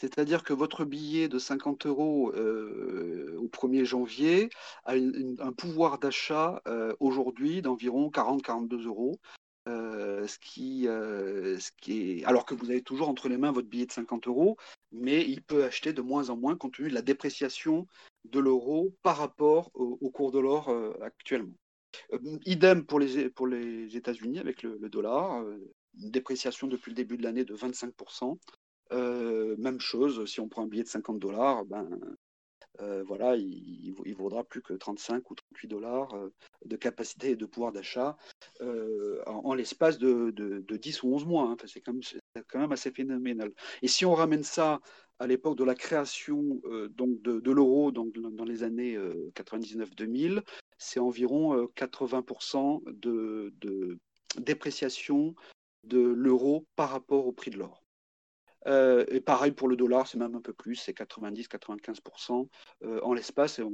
c'est-à-dire que votre billet de 50 euros au 1er janvier a un pouvoir d'achat aujourd'hui d'environ 40-42 euros. Euh, euh. Alors que vous avez toujours entre les mains votre billet de 50 euros, mais il peut acheter de moins en moins compte tenu de la dépréciation de l'euro par rapport au, cours de l'or euh, actuellement. Idem pour les, États-Unis avec le, dollar, une dépréciation depuis le début de l'année de 25%. même chose, si on prend un billet de 50 dollars, ben, euh, voilà, il, vaudra plus que 35 ou 38 dollars euh, de capacité et de pouvoir d'achat euh, en, l'espace de, 10 ou 11 mois. Hein. c'est quand, même assez phénoménal. Et si on ramène ça à l'époque de la création de, l'euro dans, les années 99-2000, c'est environ 80% de dépréciation de l'euro par rapport au prix de l'or. Euh, et pareil pour le dollar, c'est même un peu plus, c'est 90-95% euh, en l'espace. Là,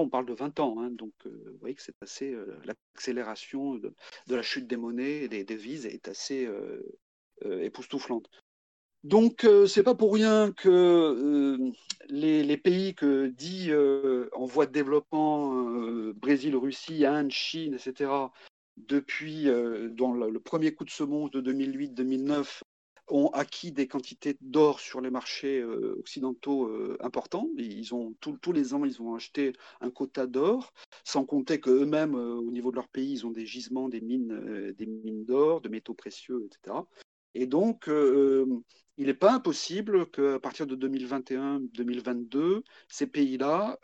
on parle de 20 ans. Hein, donc, euh, vous voyez que c'est assez. L'accélération de, la chute des monnaies et des devises est assez époustouflante. Donc, c'est pas pour rien que les, pays que dit en voie de développement, Brésil, Russie, Inde, Chine, etc., depuis dans le, premier coup de semonce de 2008-2009, ont acquis des quantités d'or sur les marchés euh, occidentaux euh, importants. Ils ont tous les ans, ils ont acheté un quota d'or, sans compter qu'eux-mêmes, euh, au niveau de leur pays, ils ont des gisements, des mines d'or, de métaux précieux, etc. Et donc, il n'est pas impossible qu'à partir de 2021-2022, ces pays-là,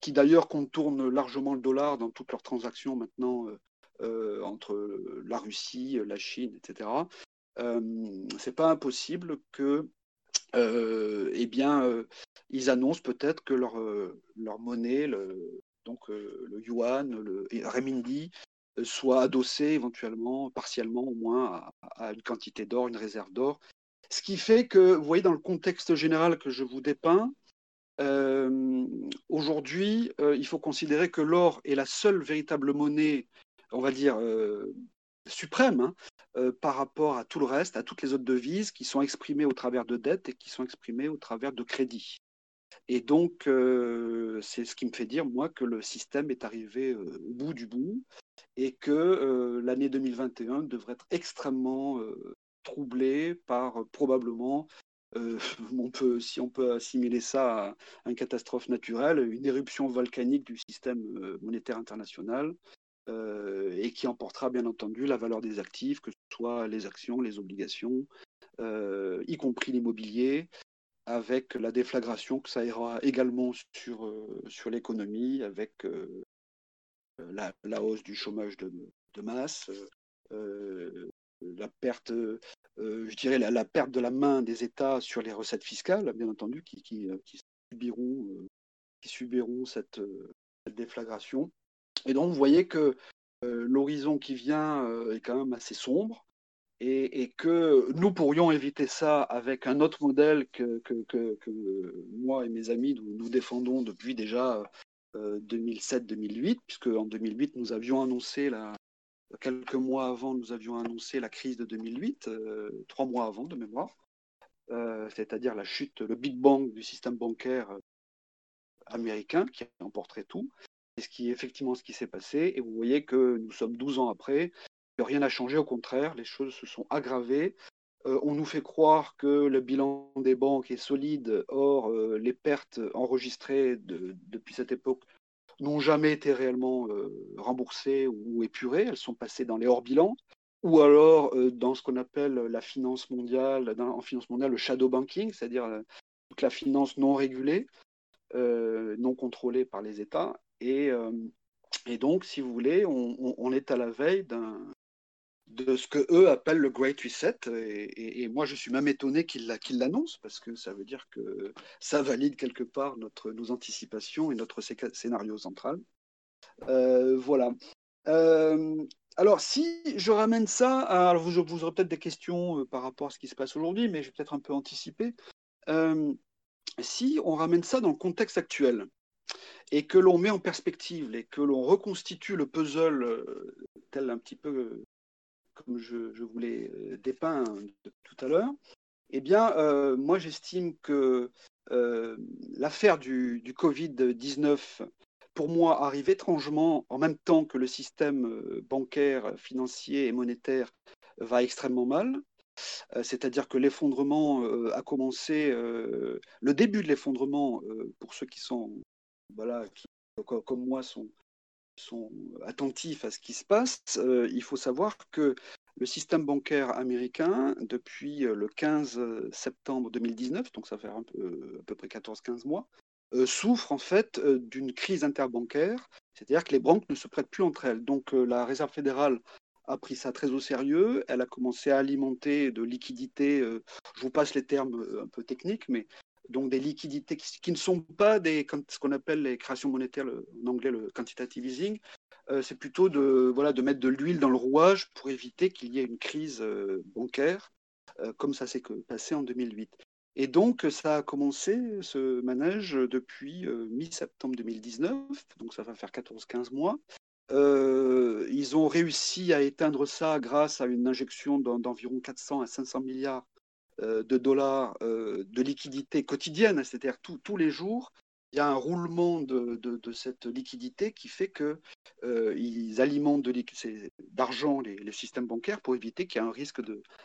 qui d'ailleurs contournent largement le dollar dans toutes leurs transactions maintenant entre la Russie, la Chine, etc., euh, c'est pas impossible que euh, eh bien, euh, ils annoncent peut-être que leur, leur monnaie, le, donc le yuan, le renminbi, soit adossé éventuellement, partiellement au moins, à, une quantité d'or, une réserve d'or. Ce qui fait que, vous voyez, dans le contexte général que je vous dépeins, aujourd'hui, il faut considérer que l'or est la seule véritable monnaie, on va dire, suprême, hein, euh, par rapport à tout le reste, à toutes les autres devises qui sont exprimées au travers de dettes et qui sont exprimées au travers de crédits. Et donc, euh, c'est ce qui me fait dire, moi, que le système est arrivé euh, au bout du bout et que l'année 2021 devrait être extrêmement troublée par probablement, <laughs> on peut, si on peut assimiler ça à une catastrophe naturelle, une éruption volcanique du système monétaire international, euh, et qui emportera bien entendu la valeur des actifs, que ce soit les actions, les obligations, euh, y compris l'immobilier, avec la déflagration que ça ira également sur, euh, sur l'économie, avec la, la, hausse du chômage de, masse, la perte, je dirais la, perte de la main des États sur les recettes fiscales, bien entendu, qui, subiront, cette, déflagration. Et donc, vous voyez que euh, l'horizon qui vient euh, est quand même assez sombre. et, que nous pourrions éviter ça avec un autre modèle que, moi et mes amis nous, défendons depuis déjà 2007-2008, puisque en 2008 nous avions annoncé la, quelques mois avant, nous avions annoncé la crise de 2008, trois mois avant de mémoire, c'est-à-dire la chute, le Big Bang du système bancaire américain qui emporterait tout. C'est ce qui est effectivement ce qui s'est passé. Et vous voyez que nous sommes 12 ans après, rien n'a changé, au contraire, les choses se sont aggravées. Euh, on nous fait croire que le bilan des banques est solide, or euh, les pertes enregistrées depuis cette époque n'ont jamais été réellement euh, remboursées ou épurées, elles sont passées dans les hors-bilans, ou alors dans ce qu'on appelle la finance mondiale, en finance mondiale, le shadow banking, c'est-à-dire toute la finance non régulée, non contrôlée par les États. Et, donc, si vous voulez, on est à la veille d'un de ce que eux appellent le Great Reset. Et, moi, je suis même étonné qu'ils l'annoncent parce que ça veut dire que ça valide quelque part notre, nos anticipations et notre scénario central. Euh, voilà. Euh, alors, si je ramène ça, alors vous, vous aurez peut-être des questions euh, par rapport à ce qui se passe aujourd'hui, mais je vais peut-être un peu anticiper. si on ramène ça dans le contexte actuel, et que l'on met en perspective et que l'on reconstitue le puzzle tel un petit peu comme je, vous l'ai euh, dépeint tout à l'heure, eh bien, euh, moi, j'estime que euh, l'affaire du, Covid-19, pour moi, arrive étrangement en même temps que le système bancaire, financier et monétaire va extrêmement mal. C'est-à-dire que l'effondrement a commencé, le début de l'effondrement, pour ceux qui sont, voilà, qui, comme moi, sont, sont attentifs à ce qui se passe, euh, il faut savoir que le système bancaire américain, depuis euh, le 15 septembre 2019, donc ça fait à peu près 14-15 mois, euh, souffre en fait d'une crise interbancaire, c'est-à-dire que les banques ne se prêtent plus entre elles. Donc la Réserve fédérale a pris ça très au sérieux, elle a commencé à alimenter de liquidités, je vous passe les termes un peu techniques, mais donc des liquidités qui, ne sont pas des, ce qu'on appelle les créations monétaires, en anglais le quantitative easing. Euh, c'est plutôt de, voilà, de mettre de l'huile dans le rouage pour éviter qu'il y ait une crise euh, bancaire, euh, comme ça s'est passé en 2008. Et donc, ça a commencé, ce manège, depuis mi-septembre 2019, donc ça va faire 14-15 mois. ils ont réussi à éteindre ça grâce à une injection d'environ 400 à 500 milliards de dollars euh, de liquidité quotidienne, c'est-à-dire tous les jours, il y a un roulement de, cette liquidité qui fait qu'ils euh, alimentent d'argent les, les, systèmes bancaires pour éviter qu'il y ait un risque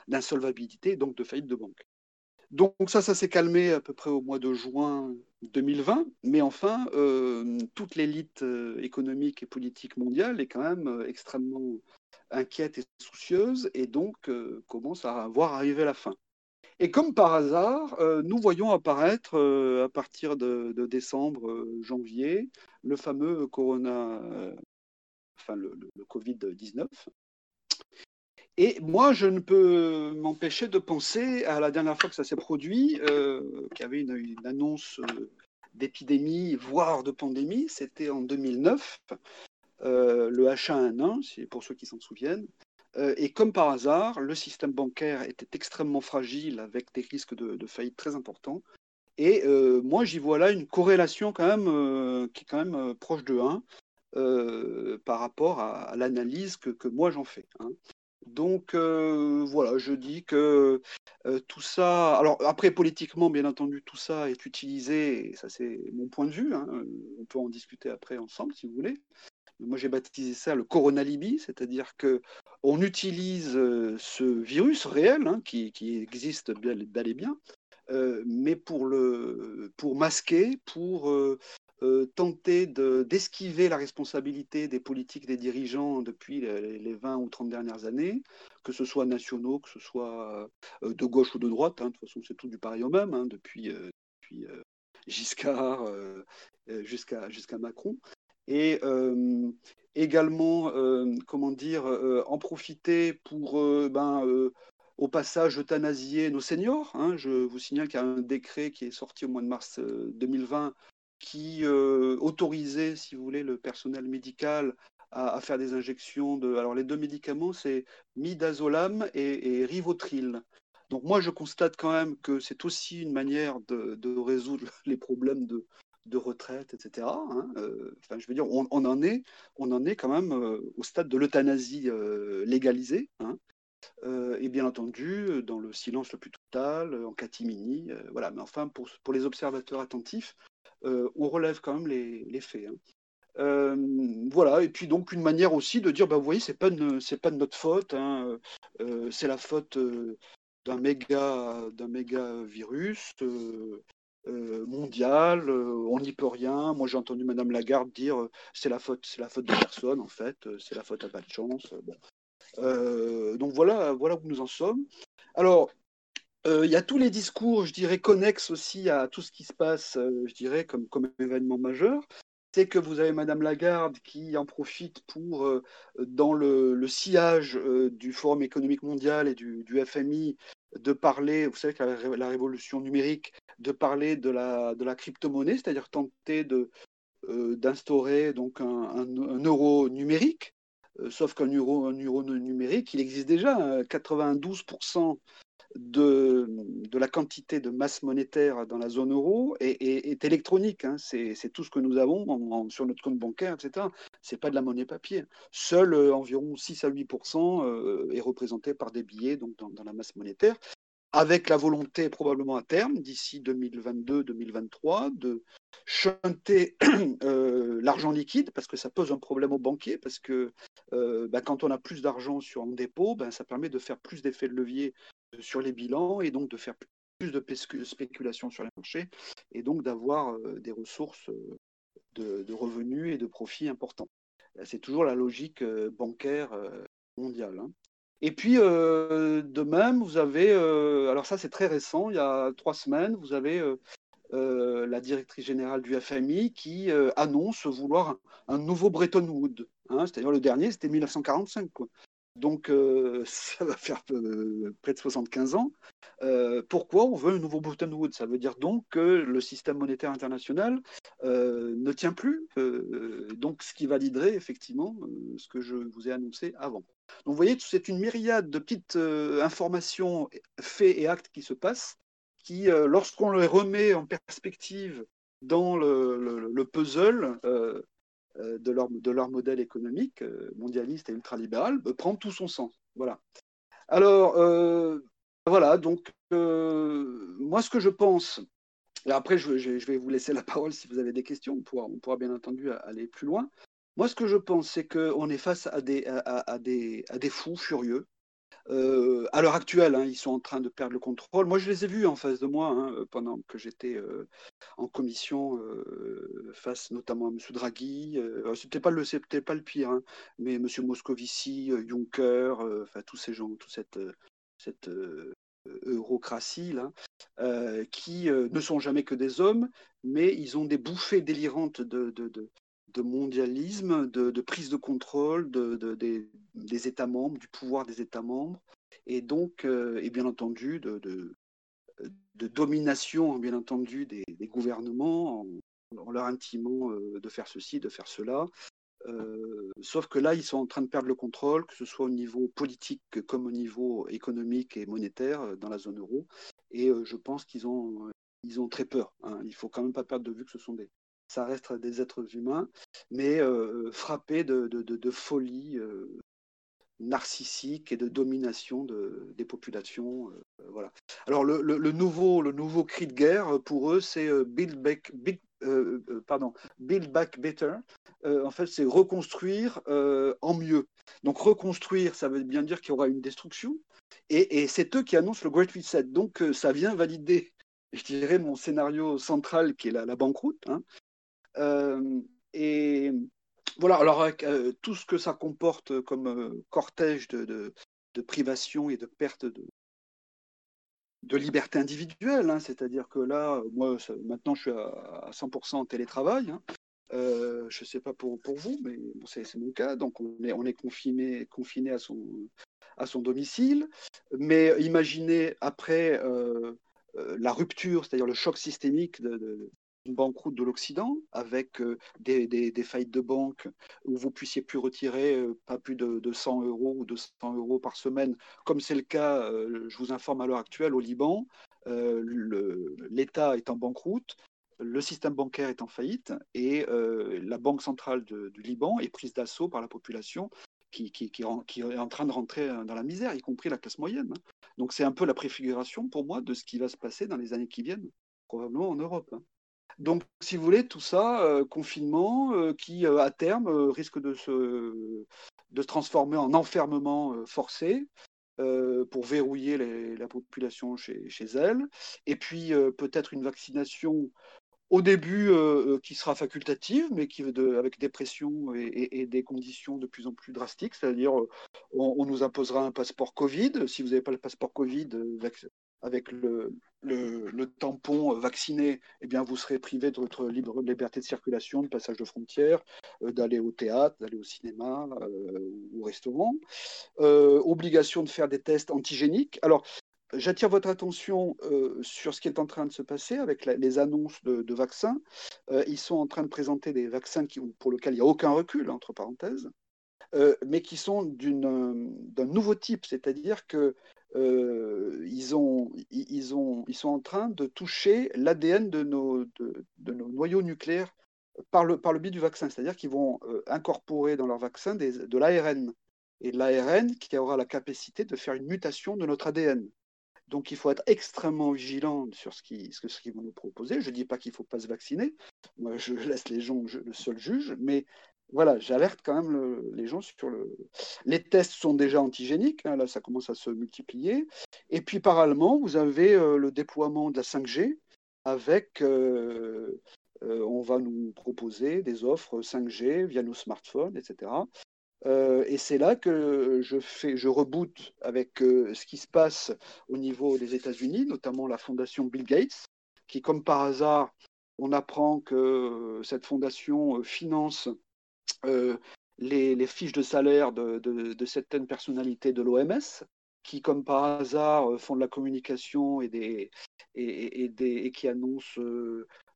d'insolvabilité et donc de faillite de banque. Donc ça, ça s'est calmé à peu près au mois de juin 2020, mais enfin, toute l'élite économique et politique mondiale est quand même extrêmement inquiète et soucieuse et donc commence à voir arriver la fin. Et comme par hasard, euh, nous voyons apparaître euh, à partir de, décembre, euh, janvier, le fameux corona, enfin le, Covid-19. Et moi, je ne peux m'empêcher de penser à la dernière fois que ça s'est produit, qu'il y avait une, annonce d'épidémie, voire de pandémie, c'était en 2009, le H1N1, pour ceux qui s'en souviennent. Euh, et comme par hasard, le système bancaire était extrêmement fragile avec des risques de, faillite très importants. Et euh, moi, j'y vois là une corrélation quand même euh, qui est quand même proche de 1 par rapport à, l'analyse que, moi j'en fais. Hein. Donc voilà, je dis que tout ça. Alors après, politiquement, bien entendu, tout ça est utilisé, et ça c'est mon point de vue. Hein, on peut en discuter après ensemble si vous voulez. Moi, j'ai baptisé ça le coronalibi, c'est-à-dire que on utilise euh, ce virus réel hein, qui, existe bel et bien, euh, mais pour, masquer, pour euh, tenter d'esquiver la responsabilité des politiques, des dirigeants depuis les, 20 ou 30 dernières années, que ce soit nationaux, que ce soit de gauche ou de droite, hein, de toute façon c'est tout du pareil au même, hein, depuis, Giscard jusqu'à Macron et euh, également, euh, comment dire, euh, en profiter pour, ben, au passage, euthanasier nos seniors. Hein. Je vous signale qu'il y a un décret qui est sorti au mois de mars 2020 qui autorisait, si vous voulez, le personnel médical à, faire des injections de. Alors, les deux médicaments, c'est midazolam et, rivotril. Donc, moi, je constate quand même que c'est aussi une manière de, résoudre <laughs> les problèmes de, de retraite, etc. Hein. Euh, enfin, je veux dire, on, en est, on en est quand même euh, au stade de l'euthanasie euh, légalisée. Hein. et bien entendu, dans le silence le plus total, en catimini, voilà. Mais enfin, pour, pour les observateurs attentifs, on relève quand même les, les faits. Hein. Voilà, et puis donc une manière aussi de dire, bah, vous voyez, c'est pas pas de notre faute, c'est la faute d'un méga, d'un méga virus mondial, on n'y peut rien. Moi, j'ai entendu Madame Lagarde dire, c'est la faute, c'est la faute de personne en fait, c'est la faute à pas de chance. Donc voilà, voilà où nous en sommes. Alors, il y a tous les discours, je dirais, connexes aussi à tout ce qui se passe, je dirais, comme, comme événement majeur c'est que vous avez Madame Lagarde qui en profite pour, euh, dans le, sillage euh, du Forum économique mondial et du, FMI, de parler, vous savez que la, révolution numérique, de parler de la, de crypto-monnaie, c'est-à-dire tenter euh, d'instaurer donc un, euro numérique. sauf qu'un euro, numérique, il existe déjà. 92% de, de, la quantité de masse monétaire dans la zone euro est, est, électronique. Hein. C'est tout ce que nous avons sur notre compte bancaire, etc. Ce n'est pas de la monnaie papier. Seul euh, environ 6 à 8% euh, est représenté par des billets donc dans, la masse monétaire, avec la volonté probablement à terme, d'ici 2022-2023, de chanter <clears throat> euh, l'argent liquide, parce que ça pose un problème aux banquiers, parce que bah, quand on a plus d'argent sur un dépôt, ben, ça permet de faire plus d'effets de levier sur les bilans et donc de faire plus de spéculation sur les marchés et donc d'avoir euh, des ressources euh, de, revenus et de profits importants. C'est toujours la logique euh, bancaire mondiale. Hein. Et puis, de même, vous avez, alors ça c'est très récent, il y a trois semaines, vous avez la directrice générale du FMI qui annonce vouloir un, nouveau Bretton Woods. Hein. C'est-à-dire le dernier, c'était 1945. Quoi. Donc, euh, <laughs> ça va faire euh, près de 75 ans. Euh, pourquoi on veut un nouveau Bretton Woods? Ça veut dire donc que le système monétaire international ne tient plus. donc, ce qui validerait effectivement ce que je vous ai annoncé avant. Donc, vous voyez, c'est une myriade de petites informations, faits et actes qui se passent, qui, lorsqu'on les remet en perspective dans le, le puzzle, euh, de leur, modèle économique euh, mondialiste et ultralibéral euh, prend tout son sens. Voilà. Alors, voilà, donc, moi, ce que je pense, et après, je, vais vous laisser la <laughs> parole si vous avez des questions, on pourra bien entendu aller plus loin. Moi, ce que je pense, c'est qu'on est face à des, des, à des fous furieux euh, à l'heure actuelle, hein, ils sont en train de perdre le contrôle. Moi, je les ai vus en face de moi hein, pendant que j'étais euh, en commission euh, face notamment à M. Draghi. c'était pas le, c'était pas le pire, hein, mais M. Moscovici, Juncker, tous ces gens, toute cette, eurocratie là, qui ne sont jamais que des hommes, mais ils ont des bouffées délirantes de mondialisme, de, prise de contrôle de, des, États membres, du pouvoir des États membres, et donc, euh, et bien entendu, de, domination, bien entendu, des, gouvernements en, leur intimant euh, de faire ceci, de faire cela. Euh, sauf que là, ils sont en train de perdre le contrôle, que ce soit au niveau politique comme au niveau économique et monétaire dans la zone euro. Et je pense qu'ils ont, ils ont très peur. Hein. Il faut quand même pas perdre de vue que ce sont des, ça reste des êtres humains, mais euh, frappés de, de, folie euh, narcissique et de domination de, des populations. Euh, voilà. Alors le, nouveau, cri de guerre pour eux, c'est build back, better. en fait, c'est reconstruire en mieux. Donc reconstruire, ça veut bien dire qu'il y aura une destruction. Et, c'est eux qui annoncent le Great Reset. Donc ça vient valider je dirais, mon scénario central qui est la, la banqueroute. Hein. Euh, et voilà, alors euh, tout ce que ça comporte comme euh, cortège de, de, privation et de perte de, liberté individuelle, hein. c'est-à-dire que là, moi, maintenant, je suis à, 100% en télétravail. Hein. je ne sais pas pour, vous, mais c'est mon cas. Donc, on est, on est confiné, à son domicile. Mais imaginez après la rupture, c'est-à-dire le choc systémique de, une banqueroute de l'Occident, avec des, des, faillites de banque où vous puissiez plus retirer pas plus de, de 100 euros ou 200 euros par semaine, comme c'est le cas, je vous informe à l'heure actuelle, au Liban. L'État est en banqueroute, le système bancaire est en faillite et la Banque centrale du Liban est prise d'assaut par la population qui, est en train de rentrer dans la misère, y compris la classe moyenne. Hein. Donc c'est un peu la préfiguration pour moi de ce qui va se passer dans les années qui viennent, probablement en Europe. Donc, si vous voulez, tout ça, euh, confinement, euh, qui euh, à terme risque de se, de transformer en enfermement forcé pour verrouiller la population chez, chez, elle, et puis peut-être une vaccination au début qui sera facultative, mais qui avec des pressions et, des conditions de plus en plus drastiques, c'est-à-dire on, on, nous imposera un passeport Covid. Si vous n'avez pas le passeport Covid avec le, tampon vacciné, eh bien vous serez privé de votre liberté de circulation, de passage de frontières, d'aller au théâtre, d'aller au cinéma euh, ou au restaurant. obligation de faire des tests antigéniques. Alors J'attire votre attention euh, sur ce qui est en train de se passer avec les annonces de, vaccins. Euh, ils sont en train de présenter des vaccins qui, pour lesquels il n'y a aucun recul, entre parenthèses, euh, mais qui sont d'un nouveau type, c'est-à-dire que euh, ils, ont, ils, ont, ils sont en train de toucher l'ADN de nos, de, de noyaux nucléaires par le, biais du vaccin, c'est-à-dire qu'ils vont euh, incorporer dans leur vaccin de l'ARN, et l'ARN qui aura la capacité de faire une mutation de notre ADN. Donc il faut être extrêmement vigilant sur ce qu'ils vont nous proposer. Je ne dis pas qu'il ne faut pas se vacciner. Moi, je laisse les gens le seul juge. Mais voilà, j'alerte quand même le, les gens sur le. Les tests sont déjà antigéniques. Hein, là, ça commence à se multiplier. Et puis parallèlement, vous avez euh, le déploiement de la 5G avec. Euh, euh, on va nous proposer des offres 5G via nos smartphones, etc. Et c'est là que je, fais, je reboot avec ce qui se passe au niveau des États-Unis, notamment la fondation Bill Gates, qui, comme par hasard, on apprend que cette fondation finance les, les, fiches de salaire de, certaines personnalités de l'OMS, qui, comme par hasard, font de la communication et, qui annoncent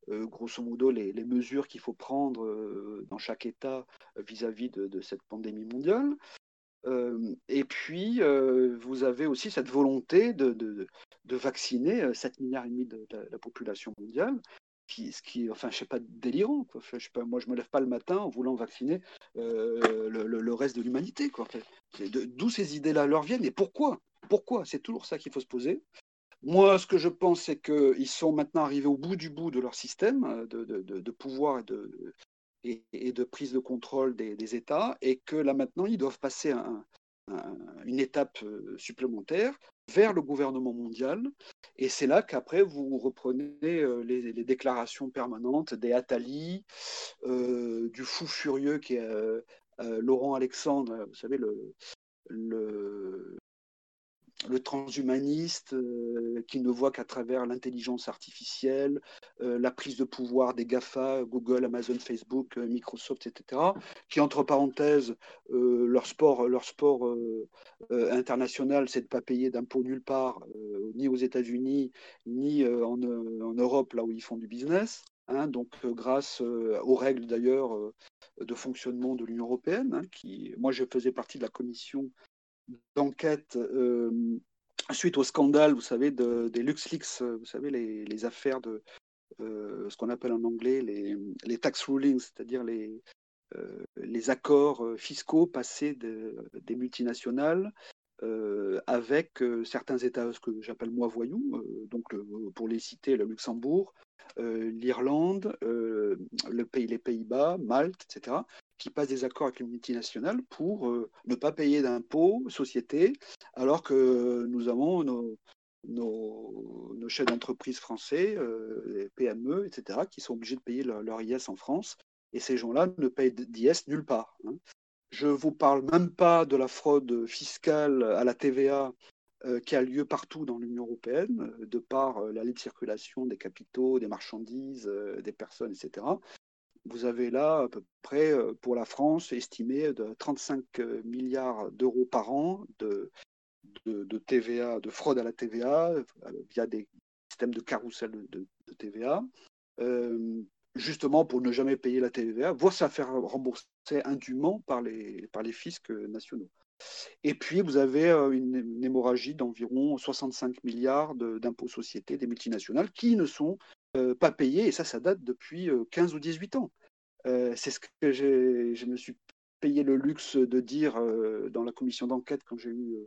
euh, grosso modo les, mesures qu'il faut prendre euh, dans chaque État vis-à-vis -vis de, cette pandémie mondiale. Euh, et puis, vous avez aussi cette volonté de, vacciner 7 milliards de, la population mondiale, qui, ce qui, enfin, je sais pas, délirant. Quoi. Je sais moi, je me lève pas le matin en voulant vacciner euh, le, reste de l'humanité. D'où ces idées-là leur viennent et pourquoi? Pourquoi? C'est toujours ça qu'il faut se poser. Moi, ce que je pense, c'est qu'ils sont maintenant arrivés au bout du bout de leur système euh, de, pouvoir et de, prise de contrôle des, des, États, et que là maintenant, ils doivent passer un, une étape euh, supplémentaire vers le gouvernement mondial. Et c'est là qu'après, vous reprenez euh, les, déclarations permanentes des Attali, euh, du fou furieux qui est Laurent Alexandre, vous savez, le, le transhumaniste euh, qui ne voit qu'à travers l'intelligence artificielle, euh, la prise de pouvoir des GAFA, Google, Amazon, Facebook, euh, Microsoft, etc., qui, entre parenthèses, leur sport, leur sport international, c'est de ne pas payer d'impôts nulle part, ni aux États-Unis, ni en, en, Europe, là où ils font du business. Hein, donc, grâce aux règles d'ailleurs de fonctionnement de l'Union européenne, hein, qui, moi, je faisais partie de la commission d'enquête euh, suite au scandale, vous savez, de, des LuxLeaks, vous savez, les, affaires de euh, ce qu'on appelle en anglais les, tax rulings, c'est-à-dire les, euh, les accords fiscaux passés de, des multinationales euh, avec euh, certains États, ce que j'appelle moi voyous, euh, donc pour les citer, le Luxembourg, l'Irlande, le pays, les Pays-Bas, Malte, etc., qui passent des accords avec les multinationales pour ne pas payer d'impôts sociétés, alors que nous avons nos, nos, nos chefs d'entreprise français, les PME, etc., qui sont obligés de payer leur, IS en France, et ces gens-là ne payent d'IS nulle part. Hein. Je ne vous parle même pas de la fraude fiscale à la TVA euh, qui a lieu partout dans l'Union européenne, euh, de par euh, la libre circulation des capitaux, des marchandises, euh, des personnes, etc. Vous avez là à peu près euh, pour la France estimé de 35 milliards d'euros par an de, de, TVA, de fraude à la TVA via des systèmes de carrousel de, de TVA. justement pour ne jamais payer la TVA, voire se faire rembourser indûment par les, par les fiscs nationaux. Et puis, vous avez une, hémorragie d'environ 65 milliards d'impôts sociétés des multinationales qui ne sont pas payés, et ça, ça date depuis 15 ou 18 ans. C'est ce que je me suis payé le luxe de dire dans la commission d'enquête quand j'ai eu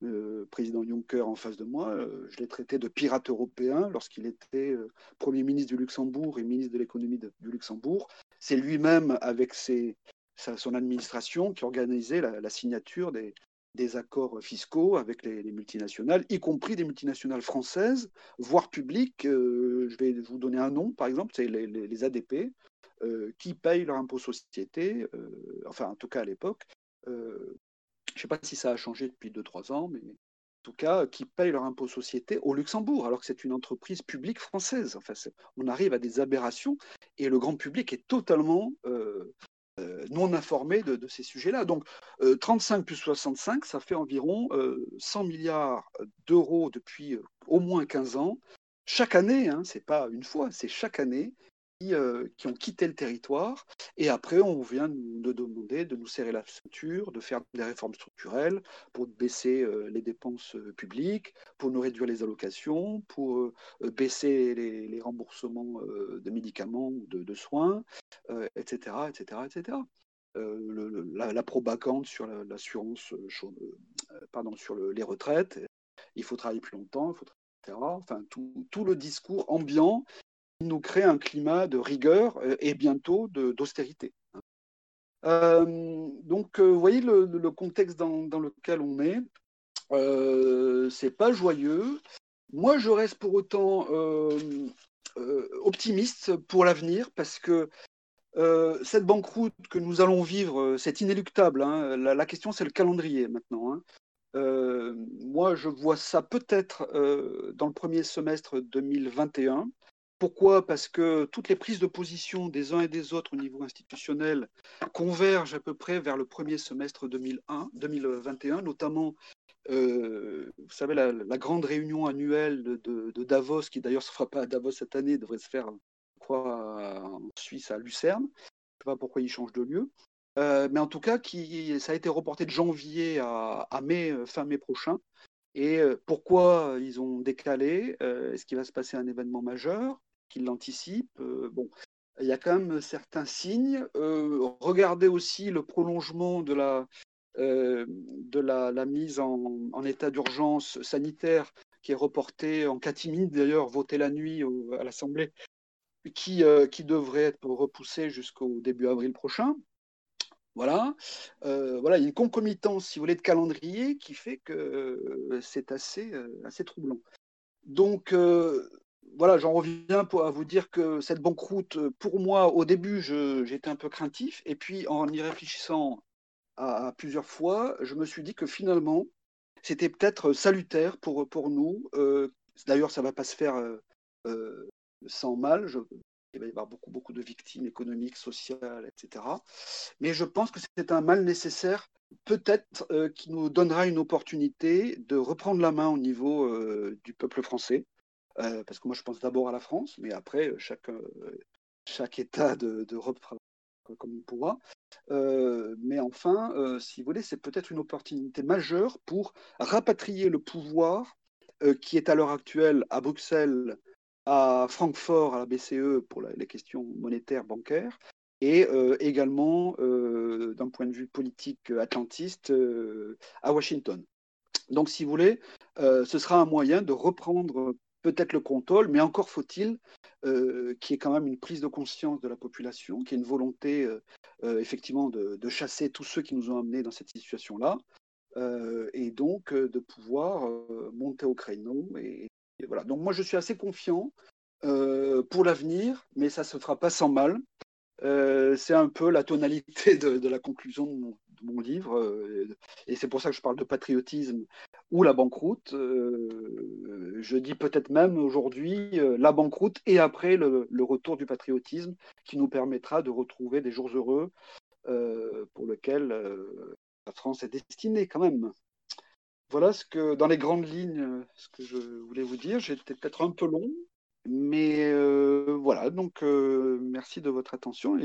le président Juncker en face de moi. je l'ai traité de pirate européen lorsqu'il était Premier ministre du Luxembourg et ministre de l'économie du Luxembourg. C'est lui-même, avec ses, son administration, qui organisait la signature des, des, accords fiscaux avec les, multinationales, y compris des multinationales françaises, voire publiques. je vais vous donner un nom, par exemple, c'est les, ADP, qui payent leur impôt société, enfin en tout cas à l'époque, je ne sais pas si ça a changé depuis 2-3 ans, mais en tout cas, qui payent leur impôt société au Luxembourg, alors que c'est une entreprise publique française. Enfin, on arrive à des aberrations et le grand public est totalement euh, euh, non informé de, ces sujets-là. Donc, 35 euh, plus 65, ça fait environ 100 milliards d'euros depuis au moins 15 ans. Chaque année, hein, ce n'est pas une fois, c'est chaque année, euh, qui, ont quitté le territoire. Et après, on vient nous demander de nous serrer la ceinture, de faire des réformes structurelles pour baisser euh, les dépenses euh, publiques, pour nous réduire les allocations, pour baisser les, remboursements de médicaments ou de, soins, etc., etc., etc. la, la, sur l'assurance, pardon, sur les retraites, il faut travailler plus longtemps, il faut. Enfin, tout, le discours ambiant nous crée un climat de rigueur euh, et bientôt d'austérité. Euh, donc, euh, vous voyez le, contexte dans, lequel on est. Euh, c'est pas joyeux. Moi, je reste pour autant optimiste pour l'avenir parce que cette banqueroute que nous allons vivre, c'est inéluctable. Hein. La, question, c'est le calendrier maintenant. Hein. moi, je vois ça peut-être dans le premier semestre 2021. Pourquoi? Parce que toutes les prises de position des uns et des autres au niveau institutionnel convergent à peu près vers le premier semestre 2001, 2021, notamment, euh, vous savez, la, grande réunion annuelle de, Davos, qui d'ailleurs ne se fera pas à Davos cette année, devrait se faire, quoi, en Suisse, à Lucerne. Je ne sais pas pourquoi il change de lieu. Euh, mais en tout cas, qui, ça a été reporté de janvier à, mai, euh, fin mai prochain. Et pourquoi ils ont décalé? Est-ce qu'il va se passer un événement majeur? Qui l'anticipe. Euh, bon, il y a quand même certains signes. Euh, regardez aussi le prolongement de la, euh, de la, mise en, état d'urgence sanitaire qui est reportée en catimine, d'ailleurs, votée la nuit à l'Assemblée, qui, qui devrait être repoussée jusqu'au début avril prochain. Voilà. voilà, il y a une concomitance, si vous voulez, de calendrier qui fait que c'est assez, assez troublant. Donc, voilà, j'en reviens pour, vous dire que cette banqueroute, pour moi, au début, j'étais un peu craintif. Et puis, en y réfléchissant à, plusieurs fois, je me suis dit que finalement, c'était peut-être salutaire pour, nous. Euh, d'ailleurs, ça ne va pas se faire euh, euh, sans mal. il va y avoir beaucoup, beaucoup de victimes économiques, sociales, etc. Mais je pense que c'est un mal nécessaire, peut-être, qui nous donnera une opportunité de reprendre la main au niveau du peuple français euh, parce que moi je pense d'abord à la France, mais après euh, chaque, euh, chaque État d'Europe de, comme il pourra. mais enfin, si vous voulez, c'est peut-être une opportunité majeure pour rapatrier le pouvoir qui est à l'heure actuelle à Bruxelles, à Francfort, à la BCE pour les questions monétaires, bancaires, et également, d'un point de vue politique atlantiste, à Washington. Donc, si vous voulez, ce sera un moyen de reprendre peut-être le contrôle, mais encore faut-il euh, qu'il y ait quand même une prise de conscience de la population, qu'il y ait une volonté euh, euh, effectivement de, chasser tous ceux qui nous ont amenés dans cette situation-là, et donc de pouvoir monter au créneau. Et, voilà. Donc moi je suis assez confiant pour l'avenir, mais ça se fera pas sans mal. c'est un peu la tonalité de, la conclusion de mon, livre, et c'est pour ça que je parle de patriotisme ou la banqueroute. Euh, je dis peut-être même aujourd'hui euh, la banqueroute et après le, retour du patriotisme qui nous permettra de retrouver des jours heureux euh, pour lesquels la France est destinée quand même. Voilà ce que, dans les grandes lignes, ce que je voulais vous dire. J'étais peut-être un peu long, Mais voilà, donc merci de votre attention.